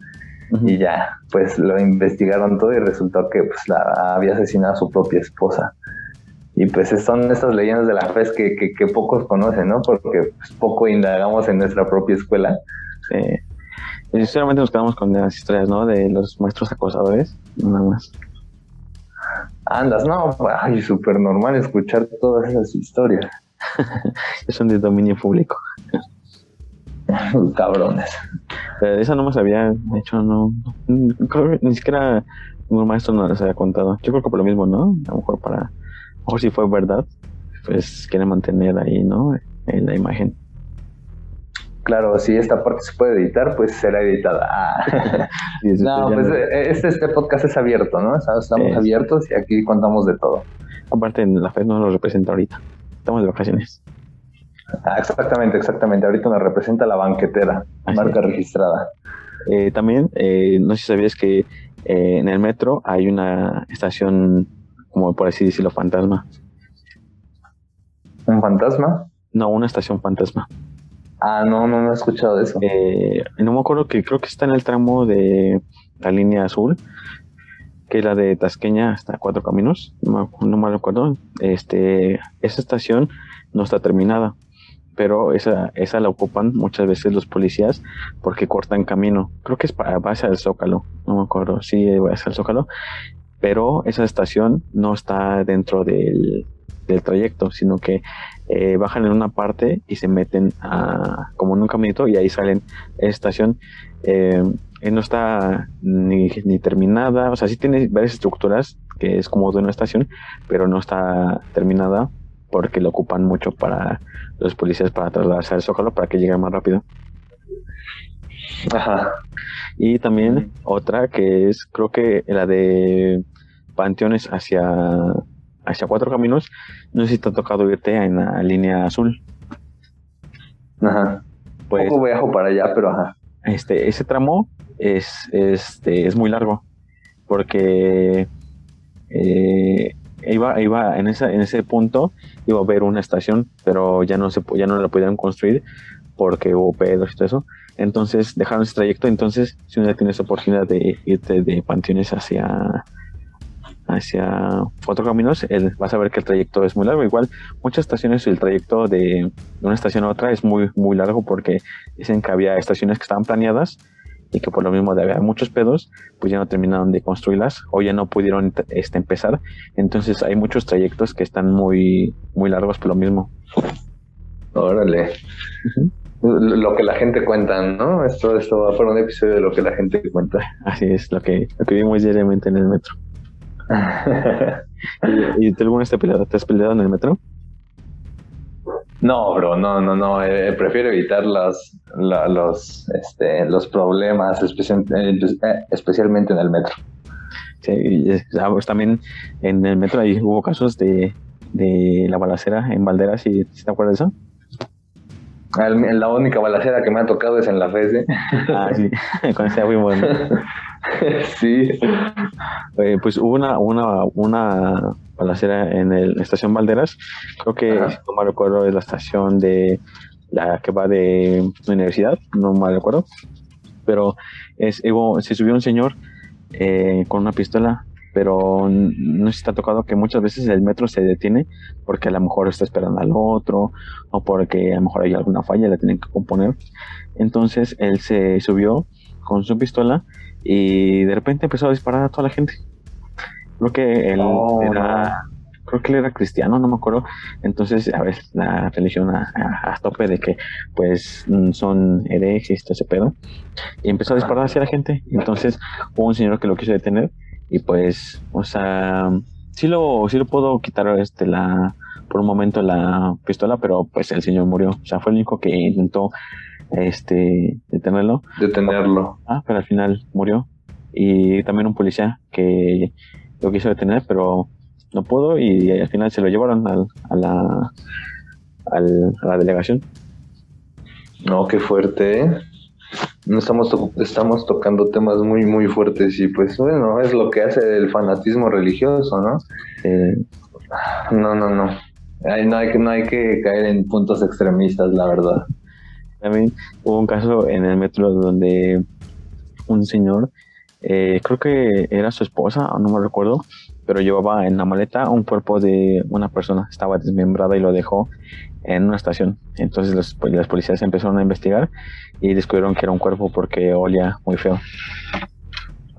B: y ya, pues lo investigaron todo y resultó que pues la había asesinado a su propia esposa. Y pues son estas leyendas de la fe que, que, pocos conocen, ¿no? Porque pues, poco indagamos en nuestra propia escuela.
A: Sí. Y sinceramente nos quedamos con las historias, ¿no? De los maestros acosadores, nada más.
B: Andas, no, ay, súper normal escuchar todas esas historias. (laughs)
A: son de dominio público.
B: Cabrones.
A: Pero esa no me sabía, de hecho, no. Creo que ni siquiera un maestro no les había contado. Yo creo que por lo mismo, ¿no? A lo mejor para. Mejor si fue verdad, pues quieren mantener ahí, ¿no? En la imagen.
B: Claro, si esta parte se puede editar, pues será editada. (laughs) Ah. no, pues eh, este, este podcast es abierto, ¿no? Estamos abiertos y aquí contamos de todo.
A: Aparte, la FED no lo representa ahorita. Estamos de vacaciones.
B: Ah, exactamente, exactamente. Ahorita nos representa la banquetera, marca registrada.
A: Eh, también, eh, no sé si sabías que eh, en el metro hay una estación, como por así decirlo, fantasma.
B: ¿Un fantasma?
A: No, una estación fantasma.
B: Ah, no, no, no he escuchado eso.
A: no me acuerdo que creo que está en el tramo de la línea azul, que es la de Tasqueña hasta Cuatro Caminos, no, me acuerdo. Este, esa estación no está terminada pero esa, esa la ocupan muchas veces los policías porque cortan camino. Creo que es para base al Zócalo, no me acuerdo, sí, base al Zócalo, pero esa estación no está dentro del, trayecto, sino que eh, bajan en una parte y se meten a, como en un caminito y ahí salen. Estación eh, no está ni, ni terminada, o sea, sí tiene varias estructuras que es como de una estación, pero no está terminada porque lo ocupan mucho para los policías para trasladarse al Zócalo para que llegue más rápido.
B: Ajá.
A: Y también otra que es, creo que la de Panteones hacia, hacia Cuatro Caminos. No sé si te ha tocado irte en la línea azul.
B: Ajá. Pues, Poco viajo para allá, pero ajá.
A: Este, ese tramo es, este, es muy largo porque eh, iba, iba en, esa, en ese punto iba a haber una estación, pero ya no se ya no la pudieron construir porque hubo pedos y todo eso. Entonces dejaron ese trayecto. Entonces, si uno tienes oportunidad de irte de Panteones hacia hacia cuatro caminos, vas a ver que el trayecto es muy largo. Igual, muchas estaciones, el trayecto de una estación a otra es muy, muy largo porque dicen que había estaciones que estaban planeadas y que por lo mismo de haber muchos pedos, pues ya no terminaron de construirlas o ya no pudieron este, empezar. Entonces hay muchos trayectos que están muy, muy largos por lo mismo.
B: Órale. Lo que la gente cuenta, ¿no? Esto, esto va por un episodio de lo que la gente cuenta.
A: Así es, lo que, lo que vimos diariamente en el metro. ¿Y, (laughs) y tú alguna vez te has peleado en el metro?
B: No, bro, no, no, no. Eh, prefiero evitar los, los, este, los problemas, eh, eh, especialmente en el metro.
A: Sí, pues también en el metro ahí hubo casos de, de la balacera en Valderas, ¿y te acuerdas de eso?
B: La única balacera que me ha tocado es en la FES.
A: Ah, sí, (laughs) con ese muy bueno. (laughs)
B: sí.
A: pues hubo una, una, una balacera en el, la estación Valderas. Creo que, si no me recuerdo, es la estación de la que va de la universidad, no me recuerdo. Pero es, se subió un señor eh, con una pistola, pero no te ha tocado que muchas veces el metro se detiene porque a lo mejor está esperando al otro o porque a lo mejor hay alguna falla y la tienen que componer. Entonces él se subió con su pistola y de repente empezó a disparar a toda la gente. Creo que él oh, era, creo que él era cristiano, no me acuerdo. Entonces, a ver, la religión a, tope de que, pues, mm, son herejes, todo ese pedo. Y empezó a disparar hacia la gente. Entonces, hubo un señor que lo quiso detener. Y pues, o sea, sí lo, sí lo puedo quitar este, la, por un momento la pistola, pero pues el señor murió. O sea, fue el único que intentó este detenerlo.
B: Detenerlo.
A: Ah, pero al final murió. Y también un policía que lo quiso detener, pero no pudo y al final se lo llevaron al, a, la, al, a la delegación.
B: No, qué fuerte, ¿eh? No estamos, estamos tocando temas muy, muy fuertes y pues bueno, es lo que hace el fanatismo religioso, ¿no? Eh, no, no, no. no, hay que, no hay que caer en puntos extremistas, la verdad.
A: También hubo un caso en el metro donde un señor, eh, creo que era su esposa, no me recuerdo, pero llevaba en la maleta un cuerpo de una persona, estaba desmembrada y lo dejó en una estación. Entonces los, pues, las policías empezaron a investigar y descubrieron que era un cuerpo porque olía muy feo.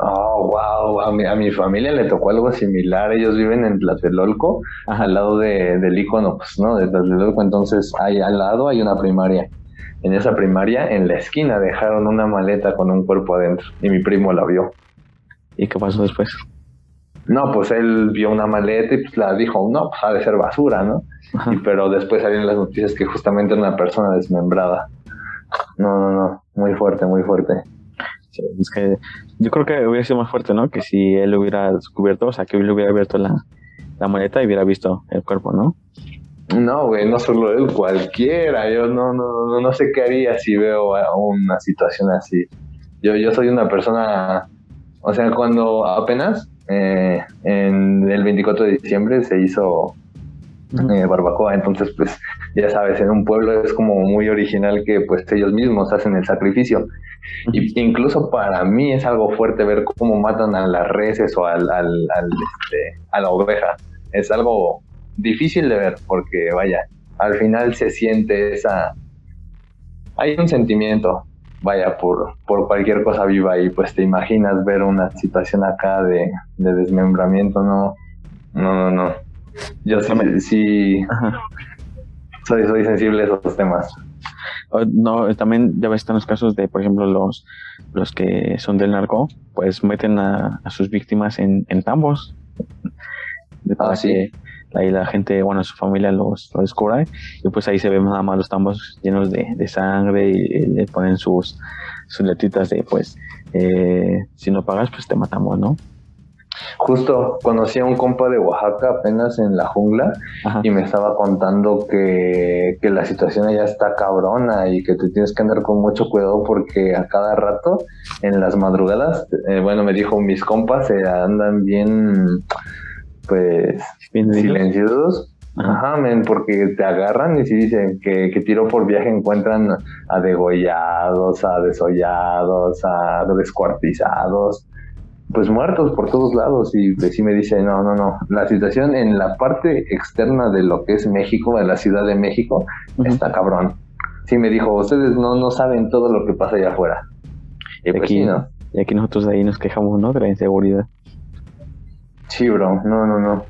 B: Oh, wow, a mi, a mi familia le tocó algo similar. Ellos viven en Tlatelolco, al lado de, del icono, pues, ¿no? De Tlatelolco. Entonces, ahí al lado hay una primaria. En esa primaria, en la esquina, dejaron una maleta con un cuerpo adentro y mi primo la vio.
A: ¿Y qué pasó después?
B: No, pues él vio una maleta y pues la dijo, no, pues ha de ser basura, ¿no? Y, pero después salieron las noticias que justamente era una persona desmembrada. No, no, no, muy fuerte, muy fuerte.
A: es que yo creo que hubiera sido más fuerte, ¿no? Que si él hubiera descubierto, o sea, que él hubiera abierto la, la maleta y hubiera visto el cuerpo, ¿no?
B: No, güey, no solo él, cualquiera. Yo no, no, no, no sé qué haría si veo una situación así. Yo, yo soy una persona, o sea, cuando apenas eh, en el 24 de diciembre se hizo eh, barbacoa, entonces pues ya sabes, en un pueblo es como muy original que pues ellos mismos hacen el sacrificio. Y incluso para mí es algo fuerte ver cómo matan a las reses o al, al, este, a la oveja. Es algo difícil de ver porque vaya, al final se siente esa... Hay un sentimiento, vaya, por, por cualquier cosa viva y pues te imaginas ver una situación acá de, desmembramiento, no, no, no, no. Yo sí, sí soy, soy sensible a esos temas.
A: No, también ya ves están los casos de, por ejemplo, los, los que son del narco, pues meten a, sus víctimas en, en tambos.
B: Ah, sí
A: ahí la gente, bueno, su familia los, descubre y pues ahí se ven nada más los tambos llenos de, sangre y, le ponen sus, sus letritas de pues eh, si no pagas pues te matamos, ¿no?
B: Justo conocí a un compa de Oaxaca apenas en la jungla y me estaba contando que, que, la situación allá está cabrona y que te tienes que andar con mucho cuidado porque a cada rato en las madrugadas, eh, bueno, me dijo mis compas se andan bien pues silenciosos. Ajá, men, porque te agarran y si dicen que, que tiro por viaje encuentran a degollados, a desollados, a descuartizados, pues muertos por todos lados. Y pues sí me dice, no, no, no, la situación en la parte externa de lo que es México, de la Ciudad de México, está cabrón. Sí me dijo, ustedes no, no saben todo lo que pasa allá afuera.
A: Y, pues aquí, ¿no? y aquí nosotros de ahí nos quejamos, ¿no? De la inseguridad.
B: Sí, bro, no, no, no.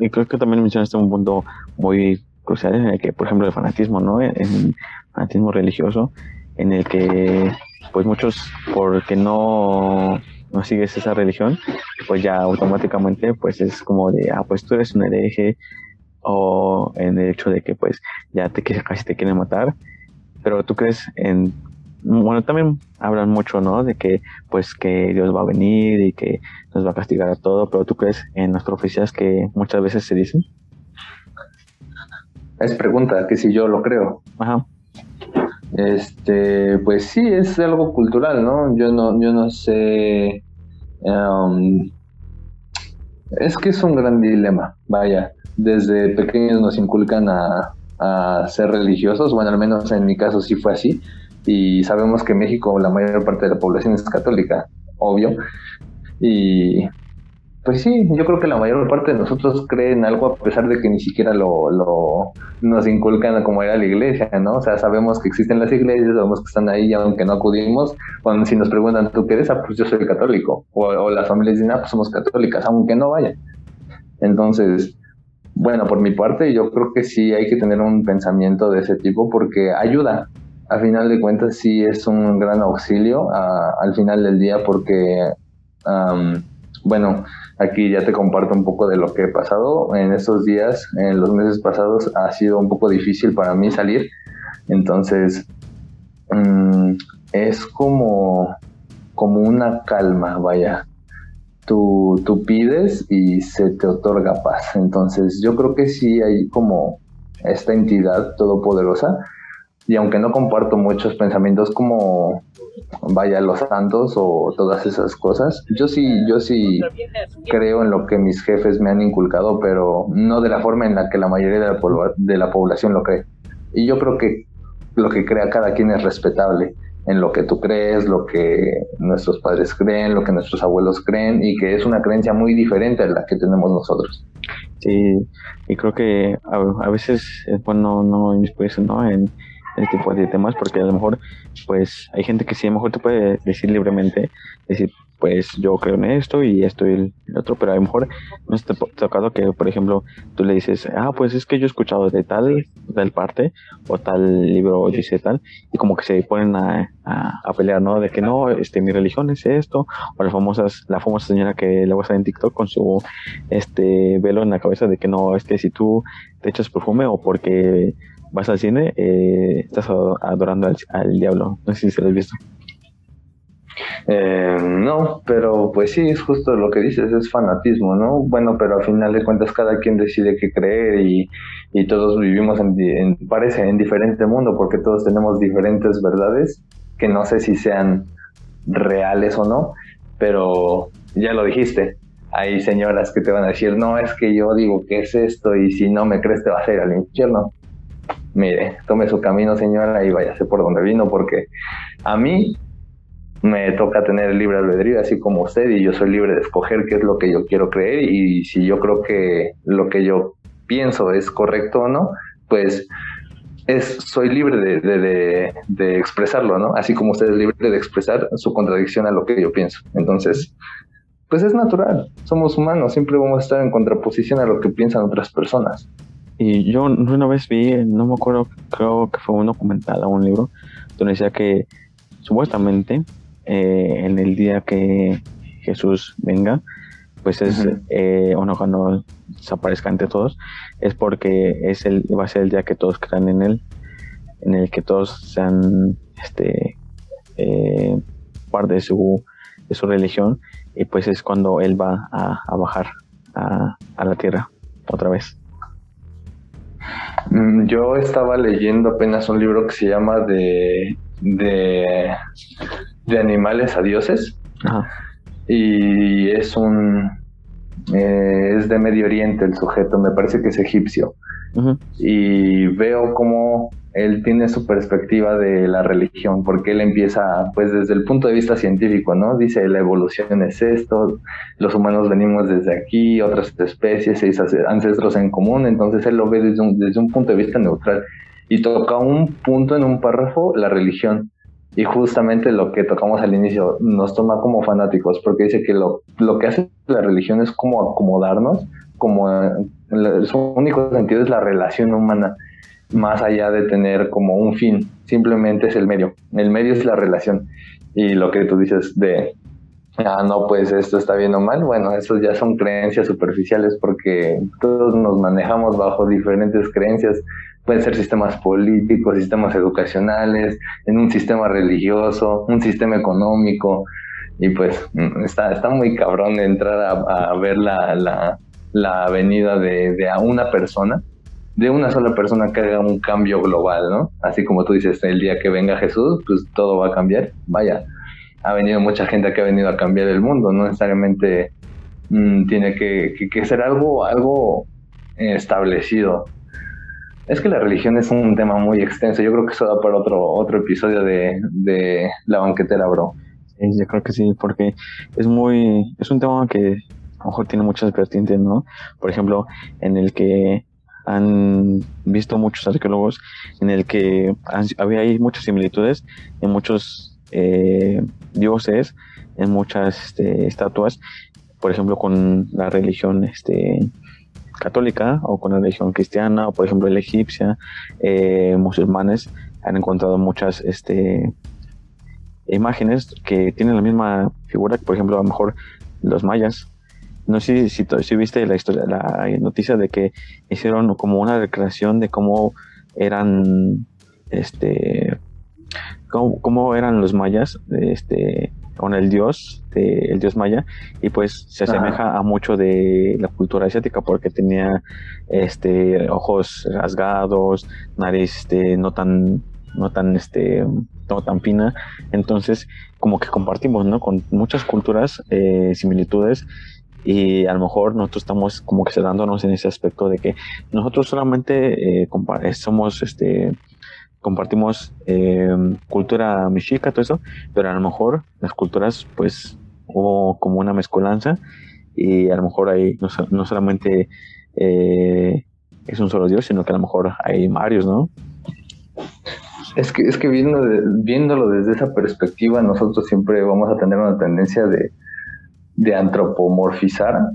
A: Y creo que también mencionaste un punto muy crucial en el que, por ejemplo, el fanatismo, ¿no? El fanatismo religioso, en el que, pues muchos, porque no, no sigues esa religión, pues ya automáticamente, pues es como de, ah, pues tú eres un hereje, o en el hecho de que, pues, ya te casi te quieren matar, pero tú crees en bueno, también hablan mucho, ¿no? De que, pues, que Dios va a venir y que nos va a castigar a todo, pero ¿tú crees en las profecías que muchas veces se dicen?
B: Es pregunta, que si yo lo creo.
A: Ajá.
B: Este, pues sí, es algo cultural, ¿no? Yo no, yo no sé. Um, es que es un gran dilema, vaya. Desde pequeños nos inculcan a, a ser religiosos, bueno, al menos en mi caso sí fue así y sabemos que en México la mayor parte de la población es católica, obvio. Y pues sí, yo creo que la mayor parte de nosotros creen algo a pesar de que ni siquiera lo, lo nos inculcan como era la iglesia, ¿no? O sea, sabemos que existen las iglesias, sabemos que están ahí, aunque no acudimos. Cuando si nos preguntan, ¿tú qué eres? Ah, pues yo soy católico. O, o las familias dicen, ah, pues somos católicas, aunque no vayan. Entonces, bueno, por mi parte, yo creo que sí hay que tener un pensamiento de ese tipo porque ayuda, a final de cuentas sí es un gran auxilio al final del día porque, bueno, aquí ya te comparto un poco de lo que he pasado. En estos días, en los meses pasados, ha sido un poco difícil para mí salir. Entonces, mm, es como, como una calma, vaya. Tú, tú pides y se te otorga paz. Entonces, yo creo que sí hay como esta entidad todopoderosa y aunque no comparto muchos pensamientos como vaya los santos o todas esas cosas, yo sí, yo sí creo en lo que mis jefes me han inculcado, pero no de la forma en la que la mayoría de la, población lo cree. Y yo creo que lo que crea cada quien es respetable. en lo que tú crees, lo que nuestros padres creen, lo que nuestros abuelos creen y que es una creencia muy diferente a la que tenemos nosotros.
A: Sí, y creo que a, veces es bueno no ¿no? Este tipo de temas porque a lo mejor pues hay gente que sí a lo mejor te puede decir libremente, decir pues yo creo en esto y esto y el, otro, pero a lo mejor no está tocado que, por ejemplo, tú le dices, ah, pues es que yo he escuchado de tal, tal parte, o tal libro dice tal, y como que se ponen a, a, pelear, ¿no? De que no, este, mi religión es esto, o las famosas, la famosa señora que va a en TikTok con su, este, velo en la cabeza de que no, es que si tú te echas perfume o porque vas al cine, eh, estás adorando al, al diablo, no sé si se lo has visto.
B: Eh, no, pero pues sí, es justo lo que dices, es fanatismo, ¿no? Bueno, pero al final de cuentas cada quien decide qué creer y, y todos vivimos en, parece, en diferente mundo porque todos tenemos diferentes verdades que no sé si sean reales o no, pero ya lo dijiste, hay señoras que te van a decir, no, es que yo digo que es esto y si no me crees te vas a ir al infierno. Mire, tome su camino señora y váyase por donde vino porque a mí me toca tener libre albedrío, así como usted, y yo soy libre de escoger qué es lo que yo quiero creer y si yo creo que lo que yo pienso es correcto o no, pues es, soy libre de, de, expresarlo, ¿no? Así como usted es libre de expresar su contradicción a lo que yo pienso. Entonces, pues es natural, somos humanos, siempre vamos a estar en contraposición a lo que piensan otras personas.
A: Y yo una vez vi, no me acuerdo, creo que fue un documental o un libro, donde decía que supuestamente eh, en el día que Jesús venga, pues es, eh, o no, cuando desaparezca entre todos, es porque es el, va a ser el día que todos crean en él, en el que todos sean este, eh, parte de su, de su religión, y pues es cuando él va a, bajar a, a la tierra otra vez.
B: Mm, yo estaba leyendo apenas un libro que se llama de, de de animales a dioses. Y es un. Eh, es de Medio Oriente el sujeto, me parece que es egipcio. Y veo cómo él tiene su perspectiva de la religión, porque él empieza, pues desde el punto de vista científico, ¿no? Dice, la evolución es esto, los humanos venimos desde aquí, otras especies, seis ancestros en común, entonces él lo ve desde un, desde un punto de vista neutral. Y toca un punto en un párrafo, la religión. Y justamente lo que tocamos al inicio nos toma como fanáticos, porque dice que lo, lo que hace la religión es como acomodarnos, como su único sentido es la relación humana, más allá de tener como un fin, simplemente es el medio. El medio es la relación. Y lo que tú dices de, ah, no, pues esto está bien o mal, bueno, eso ya son creencias superficiales porque todos nos manejamos bajo diferentes creencias pueden ser sistemas políticos, sistemas educacionales, en un sistema religioso, un sistema económico, y pues mm, está, está muy cabrón entrar a, ver la, la, la venida de, de, a una persona, de una sola persona que haga un cambio global, ¿no? Así como tú dices, el día que venga Jesús, pues todo va a cambiar. Vaya, ha venido mucha gente que ha venido a cambiar el mundo, no necesariamente mm, tiene que, que, que, ser algo, algo establecido. Es que la religión es un tema muy extenso. Yo creo que eso da para otro, otro episodio de, de La banquetera, bro.
A: Sí, yo creo que sí, porque es muy, es un tema que a lo mejor tiene muchas vertientes, ¿no? Por ejemplo, en el que han visto muchos arqueólogos, en el que había ahí muchas similitudes en muchos eh, dioses, en muchas este, estatuas, por ejemplo, con la religión este, católica o con la religión cristiana o por ejemplo la egipcia, eh, musulmanes han encontrado muchas este, imágenes que tienen la misma figura que por ejemplo a lo mejor los mayas. No sé si, si, viste la historia, la noticia de que hicieron como una recreación de cómo eran este cómo, cómo eran los mayas este con el dios, el dios maya, y pues se asemeja a mucho de la cultura asiática porque tenía este ojos rasgados, nariz este, no tan no tan este no tan fina. Entonces como que compartimos no con muchas culturas eh, similitudes y a lo mejor nosotros estamos como que sedándonos en ese aspecto de que nosotros solamente eh, somos este compartimos eh, cultura mexica, todo eso, pero a lo mejor las culturas, pues, hubo como una mezcolanza y a lo mejor ahí no, no solamente eh, es un solo Dios, sino que a lo mejor hay varios, ¿no?
B: Es que, es que viendo viéndolo desde esa perspectiva, nosotros siempre vamos a tener una tendencia de, de antropomorfizar,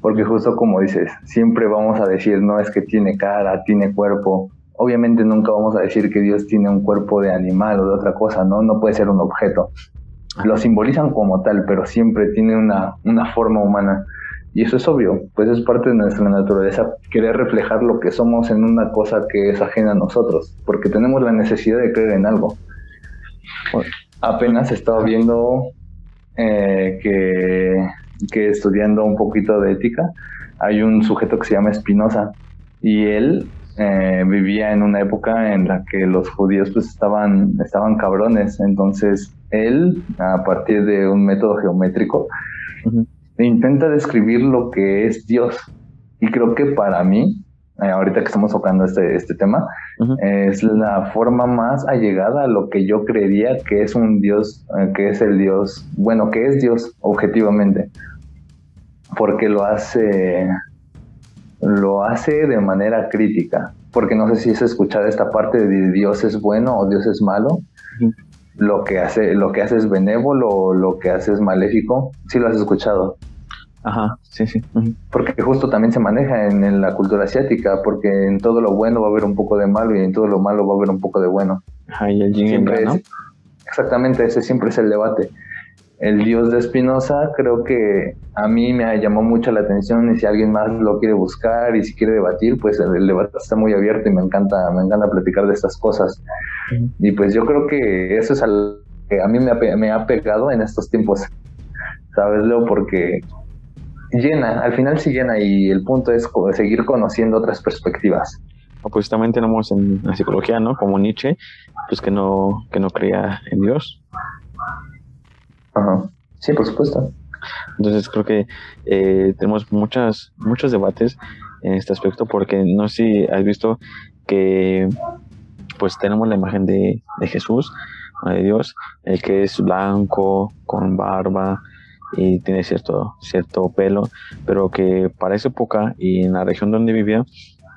B: porque justo como dices, siempre vamos a decir, no es que tiene cara, tiene cuerpo. Obviamente nunca vamos a decir que Dios tiene un cuerpo de animal o de otra cosa, ¿no? No puede ser un objeto. Lo simbolizan como tal, pero siempre tiene una, una forma humana. Y eso es obvio, pues es parte de nuestra naturaleza querer reflejar lo que somos en una cosa que es ajena a nosotros, porque tenemos la necesidad de creer en algo. Apenas he estado viendo eh, que, que, estudiando un poquito de ética, hay un sujeto que se llama Spinoza y él eh, vivía en una época en la que los judíos pues estaban, estaban cabrones, entonces él, a partir de un método geométrico, intenta describir lo que es Dios. Y creo que para mí, eh, ahorita que estamos tocando este, este tema, es la forma más allegada a lo que yo creería que es un Dios, eh, que es el Dios, bueno, que es Dios objetivamente. Porque lo hace, lo hace de manera crítica. Porque no sé si es escuchar esta parte de Dios es bueno o Dios es malo. Lo que hace, lo que hace es benévolo o lo que hace es maléfico. Sí lo has escuchado.
A: Ajá, sí, sí.
B: Porque justo también se maneja en, la cultura asiática, porque en todo lo bueno va a haber un poco de malo y en todo lo malo va a haber un poco de bueno.
A: Ajá, y el yin
B: Exactamente, ese siempre es el debate. El dios de Spinoza creo que a mí me llamó mucho la atención y si alguien más lo quiere buscar y si quiere debatir, pues el, debate está muy abierto y me encanta, me encanta platicar de estas cosas. Y pues yo creo que eso es algo que a mí me ha, me ha pegado en estos tiempos. ¿Sabes, Leo? Porque llena, al final sí llena y el punto es seguir conociendo otras perspectivas.
A: Pues también tenemos en la psicología, ¿no? Como Nietzsche, pues que no, que no creía en Dios.
B: Ajá. Sí, por supuesto.
A: Entonces creo que eh, tenemos muchas, muchos debates en este aspecto porque no sé si has visto que pues tenemos la imagen de, de Jesús, de Dios, el que es blanco, con barba, y tiene cierto, cierto pelo, pero que para esa época y en la región donde vivía,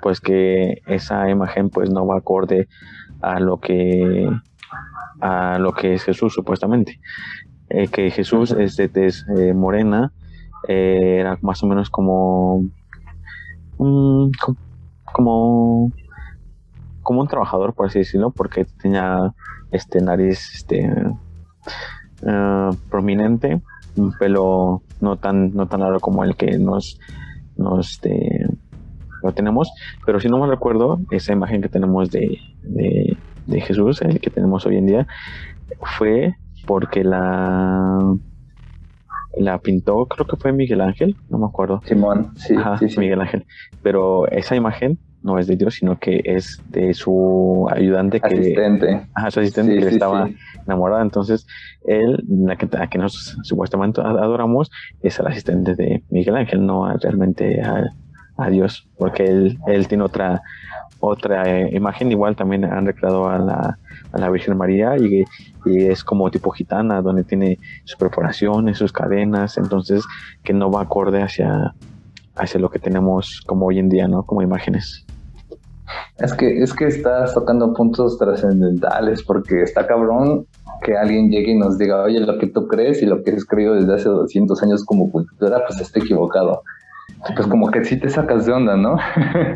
A: pues que esa imagen pues no va acorde a lo que a lo que es Jesús supuestamente. Eh, que Jesús es de tez eh, morena, eh, era más o menos como, como como un trabajador por así decirlo, porque tenía este nariz este prominente un pelo no tan, no tan largo como el que nos, nos este, lo tenemos, pero si no me recuerdo, esa imagen que tenemos de, de, Jesús, el que tenemos hoy en día, fue porque la la pintó, creo que fue Miguel Ángel, no me acuerdo.
B: Simón, sí, sí,
A: Miguel Ángel. Pero esa imagen no es de Dios, sino que es de su ayudante que...
B: Asistente.
A: Ajá, su asistente que estaba enamorada. Entonces, él, la que, a que nos supuestamente adoramos, es el asistente de Miguel Ángel, no realmente a, Dios, porque él, él tiene otra otra eh, imagen, igual también han recreado a la, a la Virgen María y, y, es como tipo gitana, donde tiene sus perforaciones, sus cadenas, entonces que no va acorde hacia, hacia lo que tenemos como hoy en día, ¿no? Como imágenes.
B: Es que, es que estás tocando puntos trascendentales porque está cabrón que alguien llegue y nos diga, oye, lo que tú crees y lo que has creído desde hace 200 años como cultura, pues está equivocado. Pues como que sí te sacas de onda, ¿no?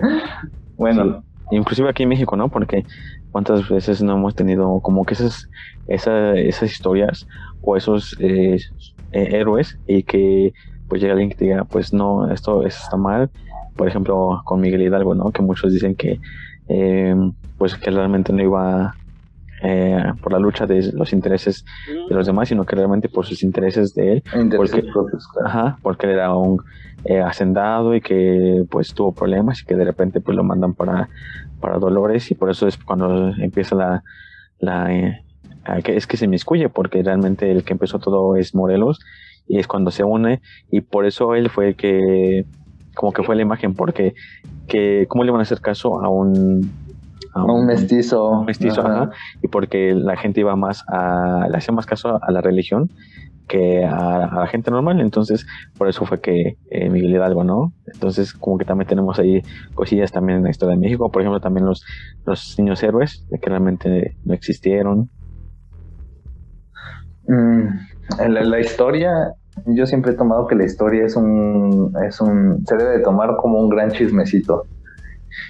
B: (laughs)
A: bueno. Inclusive aquí en México, ¿no? Porque cuántas veces no hemos tenido como que esas, esas, historias o esos eh, eh, héroes y que pues llega alguien que te diga, pues no, esto, está mal. Por ejemplo, con Miguel Hidalgo, ¿no? Que muchos dicen que, eh, pues que realmente no iba eh, por la lucha de los intereses de los demás, sino que realmente por sus intereses de él.
B: porque,
A: ajá, porque él era un eh, hacendado y que pues tuvo problemas y que de repente pues lo mandan para, para Dolores y por eso es cuando empieza la, la que es que se inmiscuye porque realmente el que empezó todo es Morelos y es cuando se une y por eso él fue el que como que fue la imagen porque que cómo le van a hacer caso a un
B: un, mestizo.
A: mestizo, y porque la gente iba más a, le hacía más caso a la religión que a, la gente normal, entonces por eso fue que eh, Miguel Hidalgo, ¿no? Entonces como que también tenemos ahí cosillas también en la historia de México, por ejemplo también los, los niños héroes, que realmente no existieron.
B: Mm, en la, historia, yo siempre he tomado que la historia es un, es un, se debe de tomar como un gran chismecito.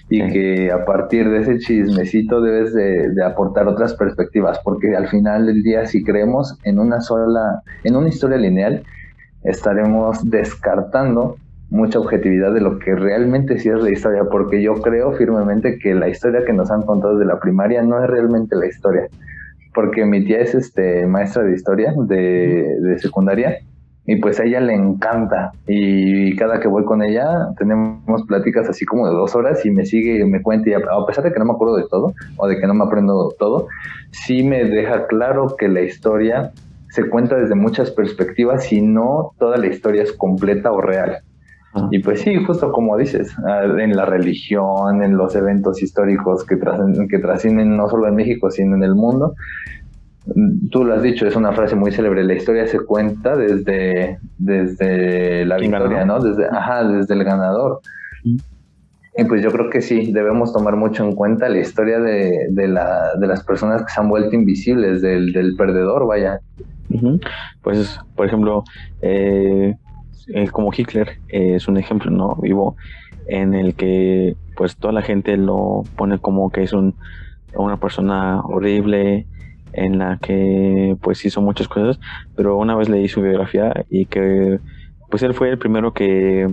B: Y que a partir de ese chismecito debes de, aportar otras perspectivas, porque al final del día si creemos en una sola, en una historia lineal, estaremos descartando mucha objetividad de lo que realmente sí es la historia, porque yo creo firmemente que la historia que nos han contado desde la primaria no es realmente la historia, porque mi tía es este maestra de historia de, de secundaria y pues a ella le encanta y cada que voy con ella tenemos pláticas así como de dos horas y me sigue y me cuenta y a pesar de que no me acuerdo de todo o de que no me aprendo todo, sí me deja claro que la historia se cuenta desde muchas perspectivas y no toda la historia es completa o real. Ah. Y pues sí, justo como dices, en la religión, en los eventos históricos que, que trascienden no solo en México, sino en el mundo, tú lo has dicho, es una frase muy célebre, la historia se cuenta desde, desde la victoria, ¿no? Desde, ajá, desde el ganador. Y pues yo creo que sí, debemos tomar mucho en cuenta la historia de, de, la, de las personas que se han vuelto invisibles, del, del perdedor, vaya.
A: Pues, por ejemplo, eh, eh, como Hitler eh, es un ejemplo, ¿no? Vivo en el que pues toda la gente lo pone como que es un, una persona horrible, en la que pues hizo muchas cosas, pero una vez leí su biografía y que pues él fue el primero que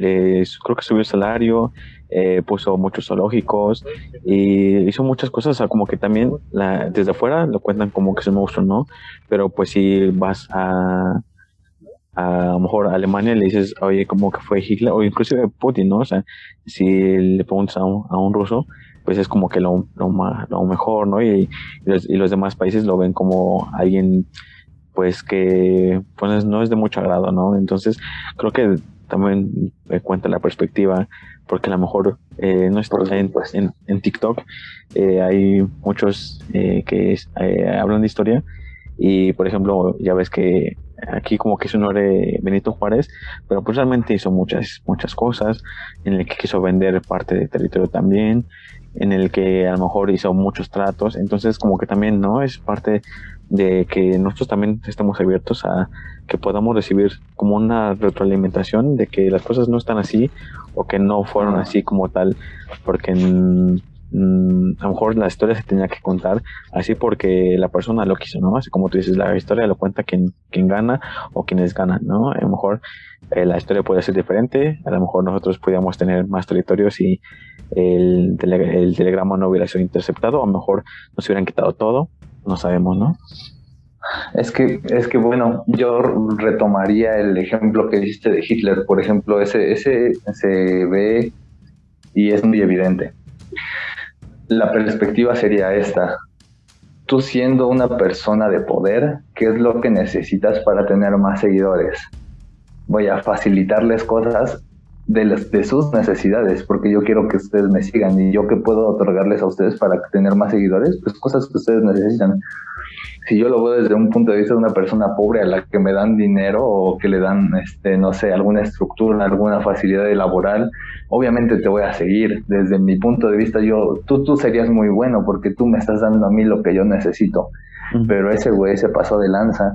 A: creo que subió el salario, eh, puso muchos zoológicos y hizo muchas cosas, como que también desde afuera lo cuentan como que es un monstruo, ¿no? Pero pues si vas a, a, lo mejor a Alemania le dices, oye, como que fue Hitler, o inclusive Putin, ¿no? O sea, si le preguntas a un, a un ruso, pues es como que lo, lo, lo mejor, ¿no? Y, los, y, los, demás países lo ven como alguien, pues que pues no es de mucho agrado, ¿no? Entonces creo que también me cuenta la perspectiva, porque a lo mejor eh, no está en, en, en, TikTok, eh, hay muchos eh, que eh, hablan de historia y por ejemplo ya ves que aquí como que su nombre Benito Juárez, pero pues realmente hizo muchas, muchas cosas, en el que quiso vender parte del territorio también, en el que a lo mejor hizo muchos tratos, entonces como que también, ¿no? Es parte de que nosotros también estamos abiertos a que podamos recibir como una retroalimentación de que las cosas no están así o que no fueron así como tal, porque mm, a lo mejor la historia se tenía que contar así porque la persona lo quiso, ¿no? Así como tú dices, la historia lo cuenta quien, quien gana o quienes ganan, ¿no? A lo mejor eh, la historia puede ser diferente, a lo mejor nosotros podríamos tener más territorios y el, el telegrama no hubiera sido interceptado, a lo mejor nos hubieran quitado todo, no sabemos, ¿no?
B: Es que, es que bueno, yo retomaría el ejemplo que hiciste de Hitler, por ejemplo, ese, ese se ve y es muy evidente. La perspectiva sería esta. Tú siendo una persona de poder, ¿qué es lo que necesitas para tener más seguidores? Voy a facilitarles cosas de, sus necesidades, porque yo quiero que ustedes me sigan y yo que puedo otorgarles a ustedes para tener más seguidores, pues cosas que ustedes necesitan. Si yo lo veo desde un punto de vista de una persona pobre a la que me dan dinero o que le dan, este, no sé, alguna estructura, alguna facilidad laboral, obviamente te voy a seguir. Desde mi punto de vista, yo, tú, tú serías muy bueno porque tú me estás dando a mí lo que yo necesito. Pero ese güey se pasó de lanza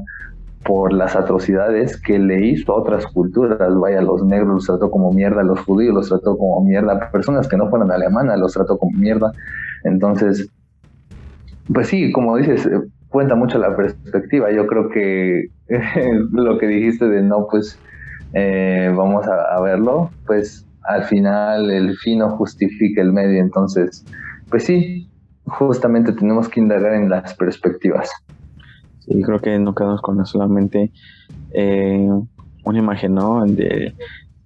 B: por las atrocidades que le hizo a otras culturas. Vaya, los negros los trató como mierda, los judíos los trató como mierda, personas que no fueron alemanas los trató como mierda. Entonces, pues sí, como dices, cuenta mucho la perspectiva. Yo creo que (laughs) lo que dijiste de no, pues eh, vamos a, verlo, pues al final el fin no justifica el medio. Entonces, pues sí, justamente tenemos que indagar en las perspectivas.
A: Sí, creo que no quedamos con solamente eh, una imagen, ¿no?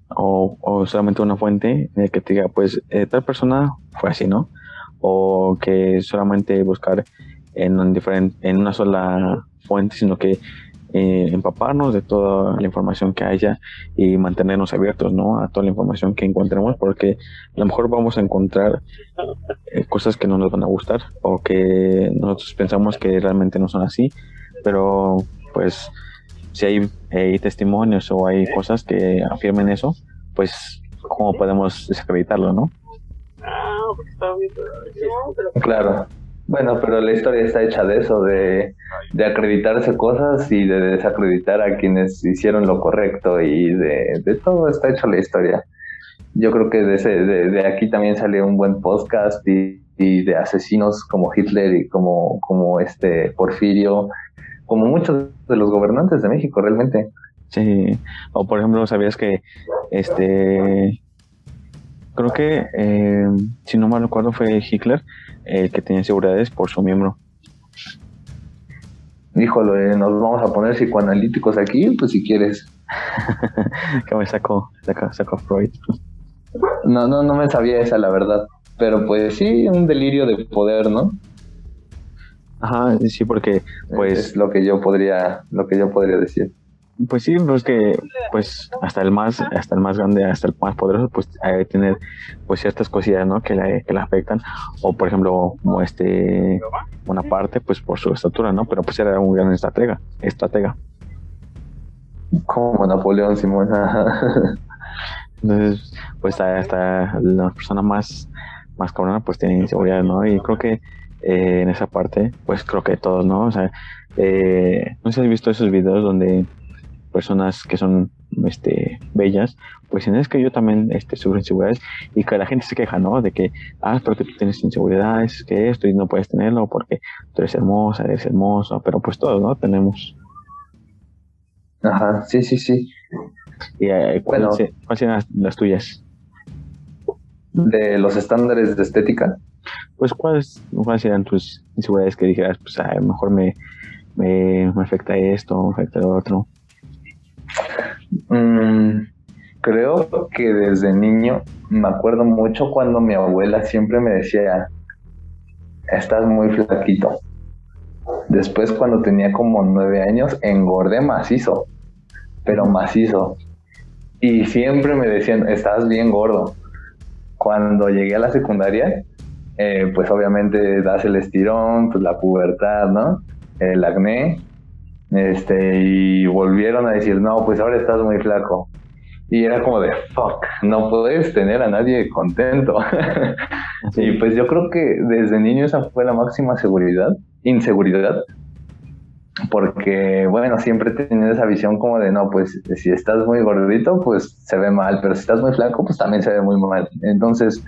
A: O, solamente una fuente de que te diga, pues eh, tal persona fue así, ¿no? O que solamente buscar en, un diferente, en una sola fuente, sino que eh, empaparnos de toda la información que haya y mantenernos abiertos ¿no? a toda la información que encontremos porque a lo mejor vamos a encontrar eh, cosas que no nos van a gustar o que nosotros pensamos que realmente no son así, pero pues si hay, hay testimonios o hay cosas que afirmen eso, pues cómo podemos desacreditarlo, ¿no?
B: Claro. Bueno, pero la historia está hecha de eso, de, de, acreditarse cosas y de desacreditar a quienes hicieron lo correcto y de, todo está hecho la historia. Yo creo que de, ese, de, aquí también sale un buen podcast y, y, de asesinos como Hitler y como, como este Porfirio, como muchos de los gobernantes de México realmente.
A: Sí, o por ejemplo, ¿sabías que este creo que, eh, si no mal recuerdo, fue Hitler el que tenía inseguridades por su miembro.
B: Híjole, nos vamos a poner psicoanalíticos aquí, pues si quieres. (laughs)
A: que me sacó, sacó, Freud.
B: No, no, no me sabía esa, la verdad. Pero pues sí, un delirio de poder, ¿no?
A: Ajá, sí, porque pues
B: es lo que yo podría, lo que yo podría decir.
A: Pues sí, pues que pues hasta el más, hasta el más grande, hasta el más poderoso, pues hay que tener pues ciertas cosillas, ¿no? Que la, que la afectan. O por ejemplo, como este una parte, pues por su estatura, ¿no? Pero pues era un gran estratega, estratega.
B: Como Napoleón Simón. (laughs)
A: Entonces, pues hasta la persona más, más cabrona pues tiene inseguridad, ¿no? Y creo que eh, en esa parte, pues creo que todos, ¿no? O sea, eh, no sé si has visto esos videos donde personas que son este bellas, pues es que yo también este, sufro inseguridades y que la gente se queja, ¿no? De que, ah, porque tú tienes inseguridades, que esto y no puedes tenerlo porque tú eres hermosa, eres hermosa, pero pues todos, ¿no? Tenemos.
B: Ajá, sí, sí, sí.
A: ¿Y eh, ¿cuáles serían las, tuyas?
B: De los estándares de estética.
A: Pues, ¿cuáles, cuáles serían tus inseguridades que dijeras, pues, a lo mejor me, me, me afecta esto, me afecta lo otro?
B: Mm, creo que desde niño me acuerdo mucho cuando mi abuela siempre me decía, estás muy flaquito. Después cuando tenía como nueve años engordé macizo, pero macizo. Y siempre me decían, estás bien gordo. Cuando llegué a la secundaria, eh, pues obviamente das el estirón, pues la pubertad, ¿no? El acné este, y volvieron a decir, no, pues ahora estás muy flaco. Y era como de, fuck, no puedes tener a nadie contento. (laughs) y pues yo creo que desde niño esa fue la máxima seguridad, inseguridad. Porque, bueno, siempre he tenido esa visión como de, no, pues si estás muy gordito, pues se ve mal, pero si estás muy flaco, pues también se ve muy mal. Entonces,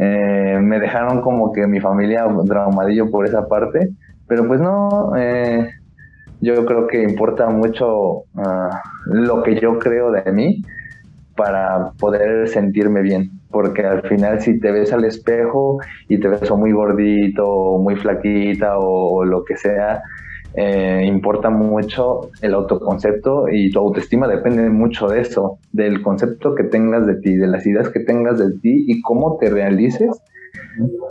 B: eh, me dejaron como que mi familia traumadillo por esa parte, pero pues no, eh, yo creo que importa mucho ah, lo que yo creo de mí para poder sentirme bien. Porque al final si te ves al espejo y te ves muy gordito, o muy flaquita o, lo que sea, eh, importa mucho el autoconcepto y tu autoestima depende mucho de eso, del concepto que tengas de ti, de las ideas que tengas de ti y cómo te realices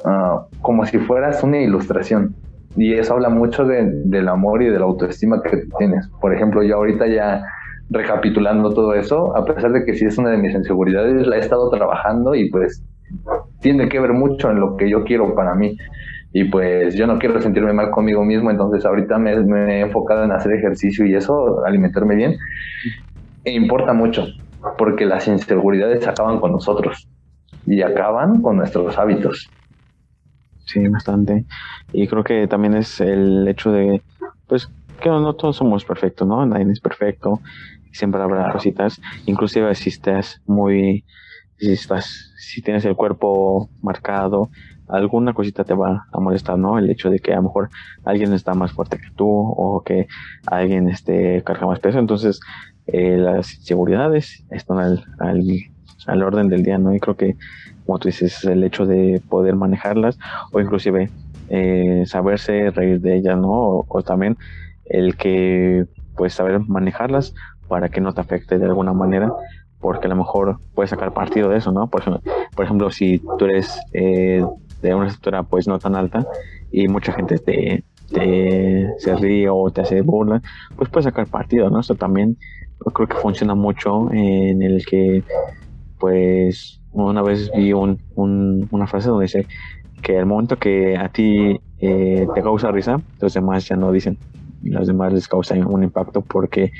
B: ah, como si fueras una ilustración y eso habla mucho del amor y de la autoestima que tienes. Por ejemplo, yo ahorita ya recapitulando todo eso, a pesar de que sí es una de mis inseguridades, la he estado trabajando y pues tiene que ver mucho en lo que yo quiero para mí. Y pues yo no quiero sentirme mal conmigo mismo, entonces ahorita me, he enfocado en hacer ejercicio y eso, alimentarme bien. E importa mucho, porque las inseguridades acaban con nosotros y acaban con nuestros hábitos.
A: Sí, bastante. Y creo que también es el hecho de, pues, que no todos somos perfectos, ¿no? Nadie es perfecto. Siempre habrá cositas. Inclusive si estás muy, si estás, si tienes el cuerpo marcado, alguna cosita te va a molestar, ¿no? El hecho de que a lo mejor alguien está más fuerte que tú o que alguien este, carga más peso. Entonces, eh, las inseguridades están al, al, al orden del día, ¿no? Y creo que como tú dices, el hecho de poder manejarlas o inclusive eh, saberse reír de ellas, ¿no? O, también el que pues saber manejarlas para que no te afecte de alguna manera, porque a lo mejor puedes sacar partido de eso, ¿no? Por ejemplo, por ejemplo si tú eres eh, de una estatura pues no tan alta y mucha gente te, te se ríe o te hace burla, pues puedes sacar partido, ¿no? Esto también creo que funciona mucho en el que, pues, una vez vi un, una frase donde dice que el momento que a ti eh, te causa risa, los demás ya no dicen, los demás les causa un impacto porque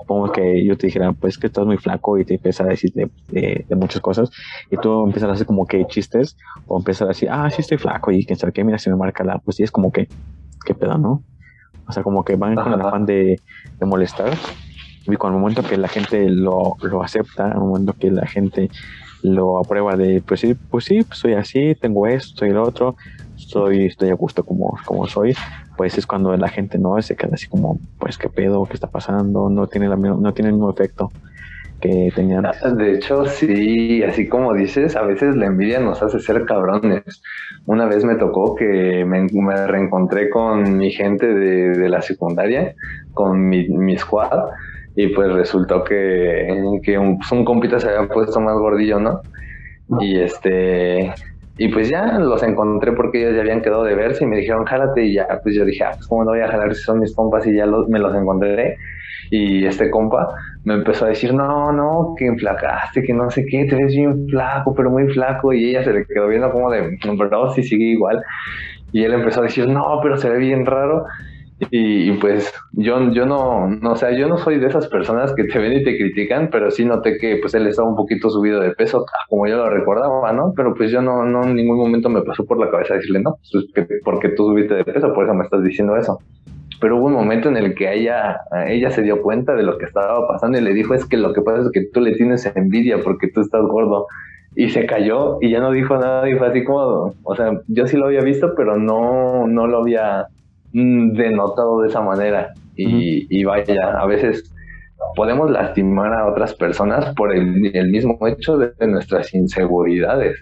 A: supongo que yo te dijera, pues que estás muy flaco y te empieza a decir de, muchas cosas y tú empiezas a hacer como que chistes o empiezas a decir, ah, sí estoy flaco y que sabe qué, mira, se me marca la, pues sí, es como que, qué pedo, ¿no? O sea, como que van con el afán de, de molestar. Y con el momento que la gente lo, lo acepta, el momento que la gente lo aprueba de, pues sí, pues sí, soy así, tengo esto, soy el otro, estoy, estoy a gusto como, como soy, pues es cuando la gente no se queda así como, pues qué pedo, qué está pasando, no tiene, la, no tiene el mismo efecto que tenían.
B: De hecho, sí, así como dices, a veces la envidia nos hace ser cabrones. Una vez me tocó que me, reencontré con mi gente de, de la secundaria, con mi, mi squad, y pues resultó que, que un, pues compita se había puesto más gordillo, ¿no? Y este, y pues ya los encontré porque ellos ya habían quedado de verse y me dijeron, jálate, y ya, pues yo dije, ah, pues cómo no voy a jalar si son mis compas y ya me los encontré. Y este compa me empezó a decir, no, no, que enflacaste, que no sé qué, te ves bien flaco, pero muy flaco. Y ella se le quedó viendo como de, pero si sigue igual. Y él empezó a decir, no, pero se ve bien raro. Y, pues yo, yo no, no, sea, yo no soy de esas personas que te ven y te critican, pero sí noté que pues él estaba un poquito subido de peso, como yo lo recordaba, ¿no? Pero pues yo no, no en ningún momento me pasó por la cabeza decirle, no, pues porque tú subiste de peso, por eso me estás diciendo eso. Pero hubo un momento en el que ella, ella se dio cuenta de lo que estaba pasando y le dijo, es que lo que pasa es que tú le tienes envidia porque tú estás gordo. Y se cayó y ya no dijo nada y fue así como, o sea, yo sí lo había visto, pero no, no lo había denotado de esa manera. Y, vaya, a veces podemos lastimar a otras personas por el, mismo hecho de, nuestras inseguridades.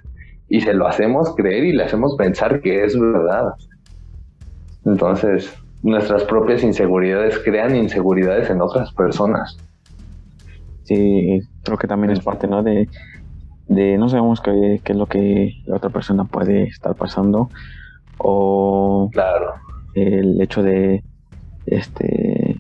B: Y se lo hacemos creer y le hacemos pensar que es verdad. Entonces, nuestras propias inseguridades crean inseguridades en otras personas.
A: Sí, creo que también es parte, ¿no? De, de no sabemos qué, qué es lo que la otra persona puede estar pasando. O.
B: Claro
A: el hecho de este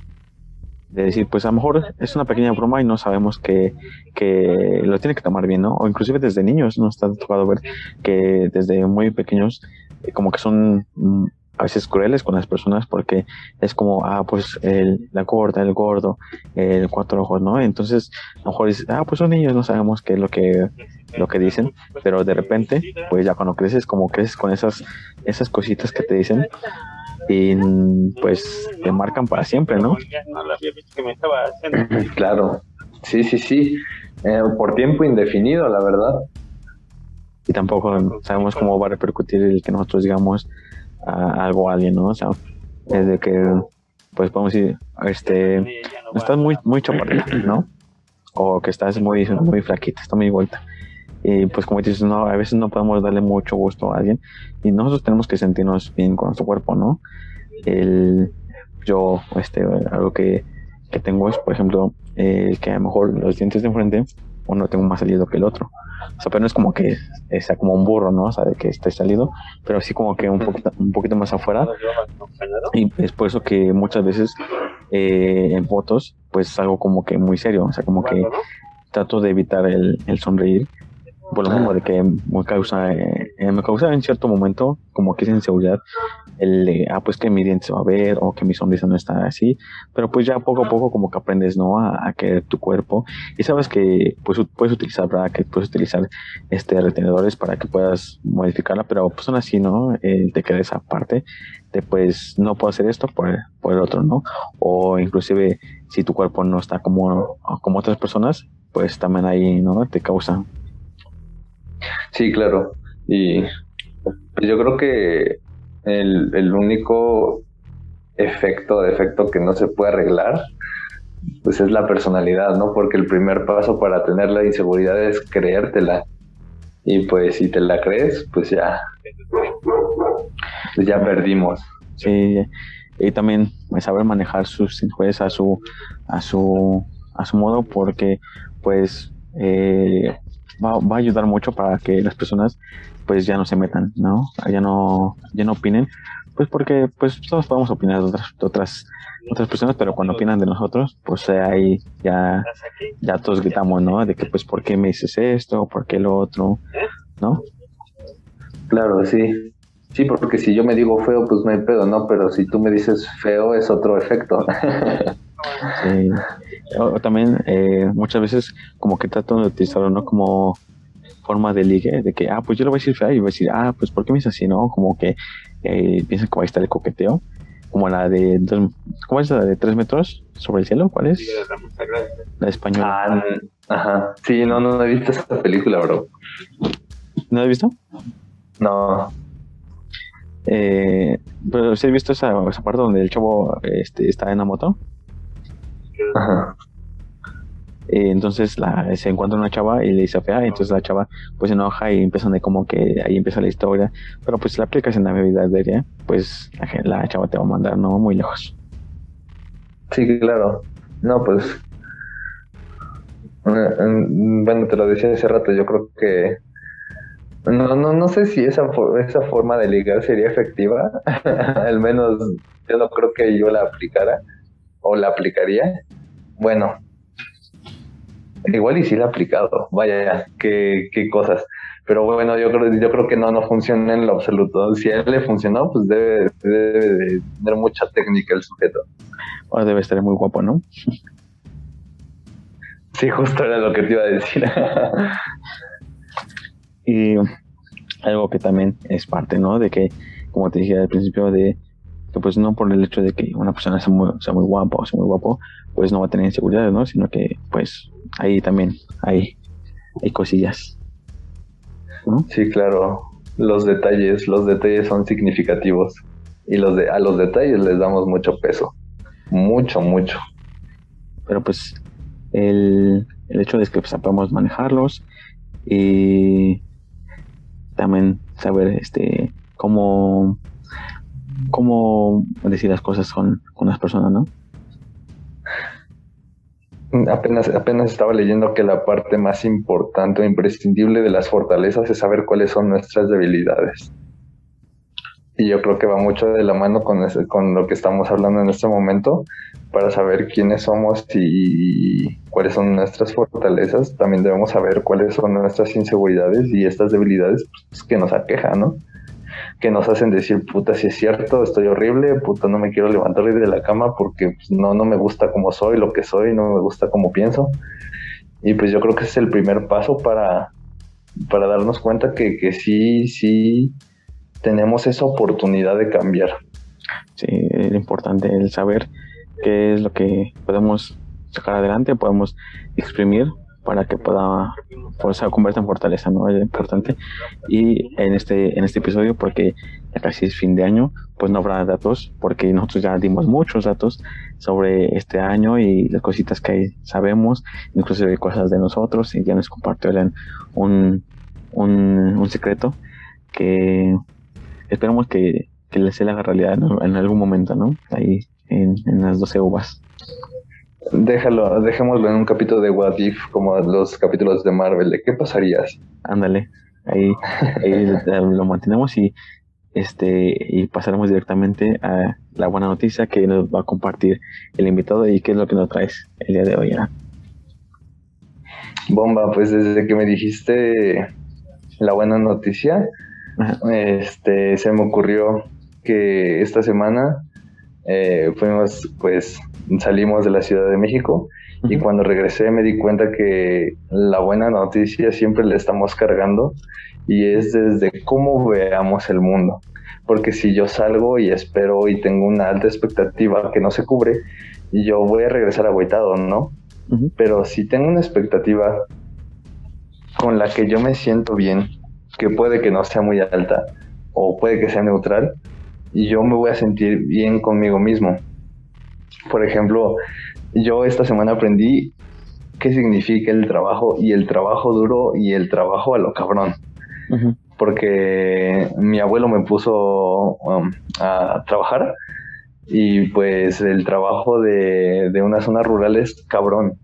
A: de decir, pues a lo mejor es una pequeña broma y no sabemos que, que lo tiene que tomar bien, ¿no? O inclusive desde niños nos está tocado ver que desde muy pequeños eh, como que son mm, a veces crueles con las personas porque es como, ah, pues el, la gorda, el gordo, el cuatro ojos, ¿no? Entonces, a lo mejor dices, ah, pues son niños, no sabemos qué es lo que, lo que dicen, pero de repente, pues ya cuando creces, como creces con esas, esas cositas que te dicen, y pues te marcan para siempre, ¿no? (laughs)
B: Claro, sí, sí, sí, eh, por tiempo indefinido, la verdad.
A: Y tampoco sabemos cómo va a repercutir el que nosotros digamos algo a alguien, ¿no? O sea, es de que, pues podemos decir, este, estás muy, muy chaparrito, ¿no? O que estás muy, muy flaquita, está muy vuelta. Y pues como dices, no, a veces no podemos darle mucho gusto a alguien y nosotros tenemos que sentirnos bien con nuestro cuerpo, ¿no? El, yo, este, algo que, que tengo es, por ejemplo, eh, que a lo mejor los dientes de enfrente, uno tengo más salido que el otro. O sea, pero no es como que sea como un burro, ¿no? O sea, de que esté salido, pero sí como que un poquito, un poquito más afuera. Y es por eso que muchas veces eh, en fotos, pues es algo como que muy serio, o sea, como que trato de evitar el, el sonreír por lo mismo de que me causa, eh, me causa en cierto momento como que esa inseguridad el de, ah, pues que mi diente se va a ver o que mi sonrisa no está así, pero pues ya poco a poco como que aprendes, ¿no? A, querer tu cuerpo y sabes que pues puedes utilizar que puedes utilizar este retenedores para que puedas modificarla, pero pues aún así, ¿no? Eh, te queda esa parte de pues no puedo hacer esto por, por el otro, ¿no? O inclusive si tu cuerpo no está como, como otras personas, pues también ahí, ¿no? Te causa
B: Sí, claro. Y pues yo creo que el, el único efecto, defecto que no se puede arreglar, pues es la personalidad, ¿no? Porque el primer paso para tener la inseguridad es creértela. Y pues si te la crees, pues ya, pues ya perdimos.
A: Sí, y también pues, saber manejar sus inseguridades a su, a su, a su modo, porque pues eh, va, va, a ayudar mucho para que las personas pues ya no se metan, ¿no? Ya no, ya no opinen, pues porque pues todos podemos opinar de otras, otras, otras personas, pero cuando opinan de nosotros, pues ahí ya, ya todos gritamos, ¿no? De que pues por qué me dices esto, por qué lo otro, ¿no?
B: Claro, sí. Sí, porque si yo me digo feo, pues no hay pedo, ¿no? Pero si tú me dices feo, es otro efecto.
A: sí. O, también eh, muchas veces como que trato de utilizarlo, ¿no? Como forma de ligue, de que, ah, pues yo le voy a decir fea y voy a decir, ah, pues ¿por qué me dices así, no? Como que eh, piensan que va a estar el coqueteo. Como la de, ¿cómo es la de tres metros sobre el cielo? ¿Cuál es? La española.
B: Ah, ajá. Sí, no, no, he visto esa película, bro.
A: ¿No has visto?
B: No.
A: Eh, pero si has visto esa, esa parte donde el chavo este, está en la moto. Ajá. Eh, entonces la, se encuentra una chava y le dice fea, y entonces la chava pues se enoja y empiezan de como que ahí empieza la historia, pero pues si la aplicas en la vida diaria, pues la, la, chava te va a mandar no muy lejos.
B: Sí, claro. No, pues bueno, te lo decía hace rato, yo creo que no, no, no sé si esa, esa forma de ligar sería efectiva, (laughs) al menos yo no creo que yo la aplicara o la aplicaría. Bueno, Igual y sí la ha aplicado, vaya, qué, qué cosas. Pero bueno, yo creo, yo creo que no, no funciona en lo absoluto. Si a él le funcionó, pues debe, de tener mucha técnica el sujeto.
A: O debe estar muy guapo, ¿no?
B: Sí, justo era lo que te iba a decir. (laughs)
A: y algo que también es parte, ¿no? De que, como te dije al principio, de que pues no por el hecho de que una persona sea muy, sea muy guapo o sea muy guapo, pues no va a tener inseguridades, ¿no? Sino que pues ahí también hay, hay cosillas.
B: Sí, claro. Los detalles, los detalles son significativos. Y los de, a los detalles les damos mucho peso. Mucho, mucho.
A: Pero pues el, el hecho de que pues, podemos manejarlos y también saber este cómo cómo decir las cosas con, con las personas, ¿no?
B: Apenas, apenas estaba leyendo que la parte más importante o imprescindible de las fortalezas es saber cuáles son nuestras debilidades. Y yo creo que va mucho de la mano con, con lo que estamos hablando en este momento, para saber quiénes somos y, cuáles son nuestras fortalezas. También debemos saber cuáles son nuestras inseguridades y estas debilidades pues, que nos aquejan, ¿no? Que nos hacen decir, puta, si es cierto, estoy horrible, puta, no me quiero levantar de la cama porque pues, no, no me gusta como soy, lo que soy, no me gusta como pienso. Y pues yo creo que es el primer paso para, para darnos cuenta que, que sí, sí tenemos esa oportunidad de cambiar.
A: Sí, es importante el saber qué es lo que podemos sacar adelante, podemos exprimir para que pueda pues, se convierta en fortaleza, ¿no? Es importante. Y en este, en este episodio, porque ya casi es fin de año, pues no habrá datos, porque nosotros ya dimos muchos datos sobre este año y las cositas que sabemos, incluso de cosas de nosotros, y ya nos compartieron un, un, un secreto que esperamos que, que les se haga realidad en algún momento, ¿no? Ahí en, en las 12 uvas.
B: Déjalo, dejémoslo en un capítulo de What If, como los capítulos de Marvel, de qué pasarías.
A: Ándale, ahí, (laughs) lo mantenemos y este y pasaremos directamente a la buena noticia que nos va a compartir el invitado y qué es lo que nos traes el día de hoy.
B: Bomba, pues desde que me dijiste la buena noticia, este se me ocurrió que esta semana eh, fuimos pues salimos de la Ciudad de México y cuando regresé me di cuenta que la buena noticia siempre le estamos cargando y es desde cómo veamos el mundo. Porque si yo salgo y espero y tengo una alta expectativa que no se cubre, yo voy a regresar agüitado, ¿no? Pero si tengo una expectativa con la que yo me siento bien, que puede que no sea muy alta o puede que sea neutral, y yo me voy a sentir bien conmigo mismo. Por ejemplo, yo esta semana aprendí qué significa el trabajo y el trabajo duro y el trabajo a lo cabrón. Porque mi abuelo me puso um, a trabajar y pues el trabajo de, de una zona rural es cabrón.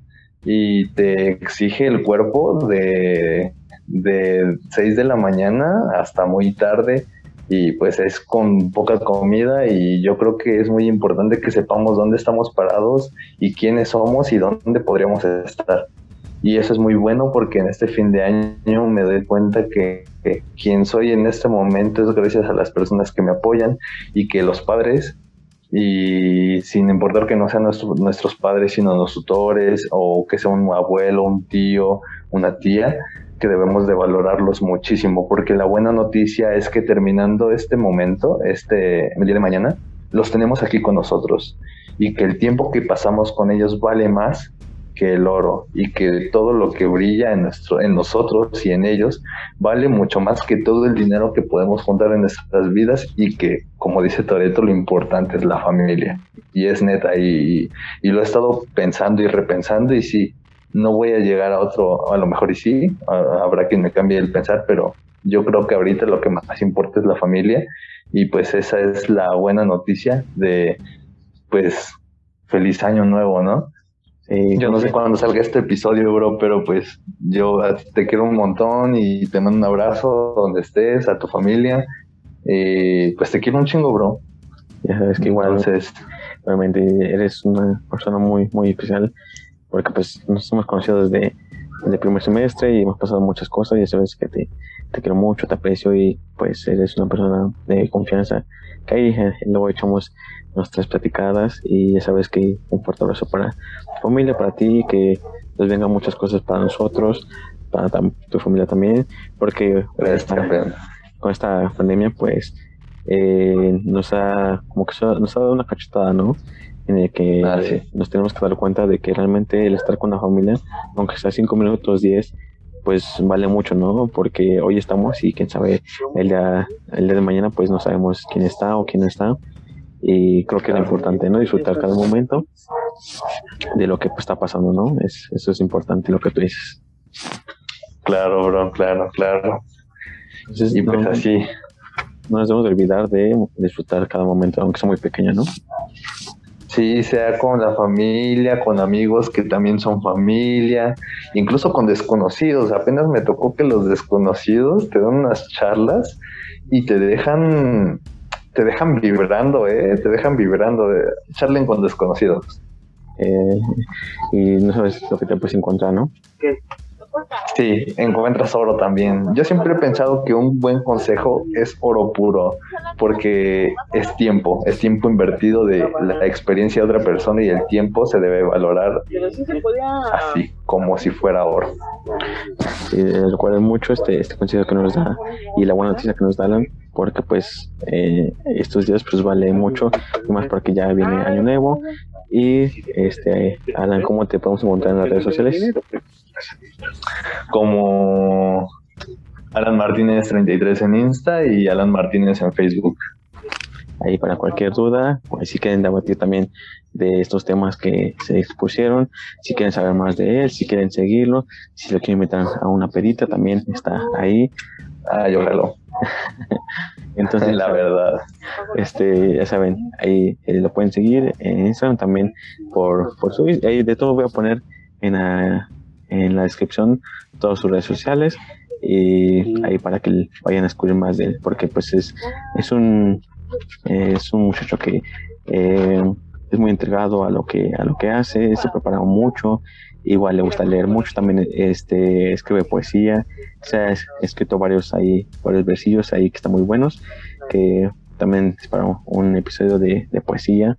B: Y te exige el cuerpo de, de 6 de la mañana hasta muy tarde y pues es con poca comida y yo creo que es muy importante que sepamos dónde estamos parados y quiénes somos y dónde podríamos estar. Y eso es muy bueno porque en este fin de año me doy cuenta que, quien soy en este momento es gracias a las personas que me apoyan y que los padres, y sin importar que no sean nuestros padres, sino los tutores o que sea un abuelo, un tío, una tía, que debemos de valorarlos muchísimo, porque la buena noticia es que terminando este momento, este el día de mañana, los tenemos aquí con nosotros y que el tiempo que pasamos con ellos vale más que el oro y que todo lo que brilla en, nuestro, en nosotros y en ellos vale mucho más que todo el dinero que podemos juntar en nuestras vidas y que, como dice Toreto, lo importante es la familia. Y es neta, y, y lo he estado pensando y repensando y sí, no voy a llegar a otro, a lo mejor y sí, habrá quien me cambie el pensar, pero yo creo que ahorita lo que más importa es la familia y pues esa es la buena noticia de pues feliz año nuevo, ¿no? yo no sé cuándo salga este episodio, bro, pero pues yo te quiero un montón y te mando un abrazo donde estés, a tu familia. pues te quiero un chingo, bro.
A: Ya sabes que igual, Entonces, realmente eres una persona muy, muy especial porque pues nos hemos conocido desde, el primer semestre y hemos pasado muchas cosas, ya sabes que te, te quiero mucho, te aprecio y pues eres una persona de confianza que ahí eh, luego echamos nuestras platicadas y ya sabes que un fuerte abrazo para tu familia, para ti, que les vengan muchas cosas para nosotros, para tu familia también, porque con esta pandemia pues eh, nos ha como que nos ha dado una cachetada, ¿no? En el que ah, nos tenemos que dar cuenta de que realmente el estar con la familia, aunque sea cinco minutos, diez, pues vale mucho, ¿no? Porque hoy estamos y quién sabe, el día, el día de mañana pues no sabemos quién está o quién no está. Y creo que es importante, ¿no? Disfrutar cada momento de lo que pues, está pasando, ¿no? Es, eso es importante lo que tú dices.
B: Claro, bro, claro, claro. y pues así.
A: No nos debemos olvidar de disfrutar cada momento, aunque sea muy pequeño, ¿no?
B: Sí, sea con la familia, con amigos que también son familia, incluso con desconocidos. Apenas me tocó que los desconocidos te dan unas charlas y te dejan, te dejan vibrando, ¿eh? Te dejan vibrando. De, charlen con desconocidos.
A: Eh, y no sabes lo que te puedes encontrar, ¿no?
B: Sí, encuentras oro también. Yo siempre he pensado que un buen consejo es oro puro, porque es tiempo, es tiempo invertido de la experiencia de otra persona y el tiempo se debe valorar así, como si fuera oro.
A: Sí, mucho este, este consejo que nos da y la buena noticia que nos dan, porque pues eh, estos días pues vale mucho, más porque ya viene Año Nuevo. Y este, Alan, ¿cómo te podemos encontrar en las redes sociales?
B: Como Alan Martínez 33 en Insta y Alan Martínez en Facebook.
A: Ahí para cualquier duda, pues si quieren debatir también de estos temas que se expusieron, si quieren saber más de él, si quieren seguirlo, si lo quieren meter a una perita, también está ahí.
B: Ah, yo (laughs)
A: Entonces,
B: la verdad,
A: este, ya saben, ahí eh, lo pueden seguir en Instagram también por, por su, ahí de todo voy a poner en la, en la descripción todas sus redes sociales y ahí para que vayan a descubrir más de él, porque pues es, es un es un muchacho que eh, es muy entregado a lo que a lo que hace, se prepara mucho, igual le gusta leer mucho, también este escribe poesía, se ha escrito varios ahí, varios versillos ahí que están muy buenos, que también es para un episodio de, de poesía.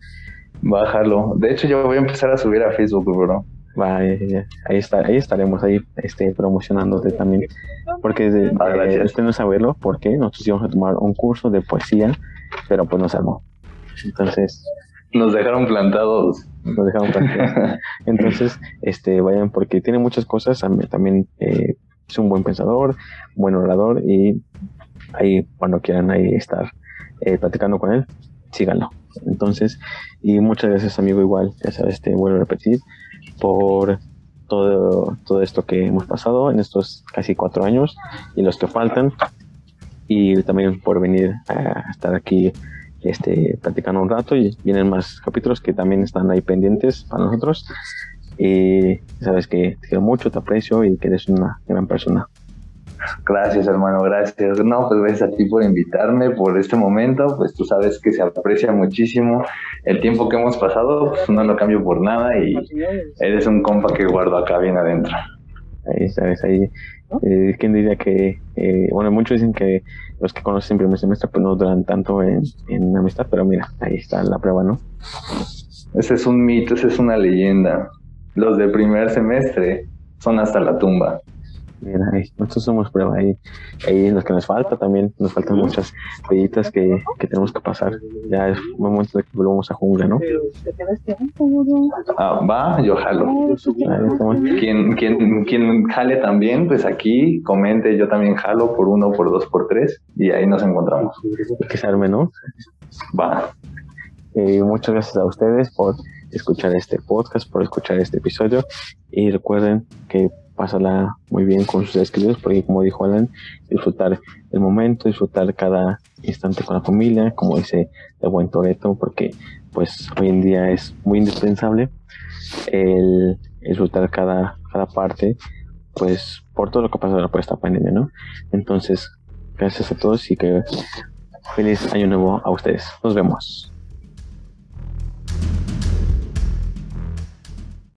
B: Bájalo. De hecho, yo voy a empezar a subir a Facebook, bro.
A: Va, ahí, está, ahí estaremos ahí este, promocionándote también. Porque de, eh, usted no saberlo, porque nosotros íbamos a tomar un curso de poesía, pero pues no se armó. Entonces.
B: Nos dejaron plantados.
A: Nos dejaron plantados. (laughs) Entonces, este, vayan, porque tiene muchas cosas. También eh, es un buen pensador, buen orador, y ahí, cuando quieran ahí estar eh, platicando con él, síganlo. Entonces, y muchas gracias, amigo, igual, ya sabes, te vuelvo a repetir por todo, todo esto que hemos pasado en estos casi cuatro años y los que faltan y también por venir a estar aquí este, platicando un rato y vienen más capítulos que también están ahí pendientes para nosotros y sabes que te quiero mucho, te aprecio y que eres una gran persona.
B: Gracias, hermano, gracias. No, pues gracias a ti por invitarme por este momento. Pues tú sabes que se aprecia muchísimo el tiempo que hemos pasado, pues no lo cambio por nada y eres un compa que guardo acá bien adentro.
A: Ahí sabes, ahí. Eh, ¿Quién diría que, eh, bueno, muchos dicen que los que conocen primer semestre pues no duran tanto en, en amistad, pero mira, ahí está la prueba, ¿no?
B: Ese es un mito, esa es una leyenda. Los de primer semestre son hasta la tumba.
A: Mira, ahí, nosotros somos prueba ahí. Ahí en los que nos falta también, nos faltan muchas pellitas que, que tenemos que pasar. Ya es momento de que volvamos a jungla, ¿no?
B: Ah, va, yo jalo. Quien, quien, quien jale también, pues aquí comente, yo también jalo por uno, por dos, por tres, y ahí nos encontramos.
A: que se arme, ¿no?
B: Va.
A: Eh, muchas gracias a ustedes por escuchar este podcast, por escuchar este episodio. Y recuerden que pásala muy bien con sus seres porque como dijo Alan, disfrutar el momento, disfrutar cada instante con la familia, como dice el buen Toreto, porque pues hoy en día es muy indispensable el disfrutar cada, cada parte, pues por todo lo que ha pasado por esta pandemia, ¿no? Entonces, gracias a todos y que feliz año nuevo a ustedes. Nos vemos.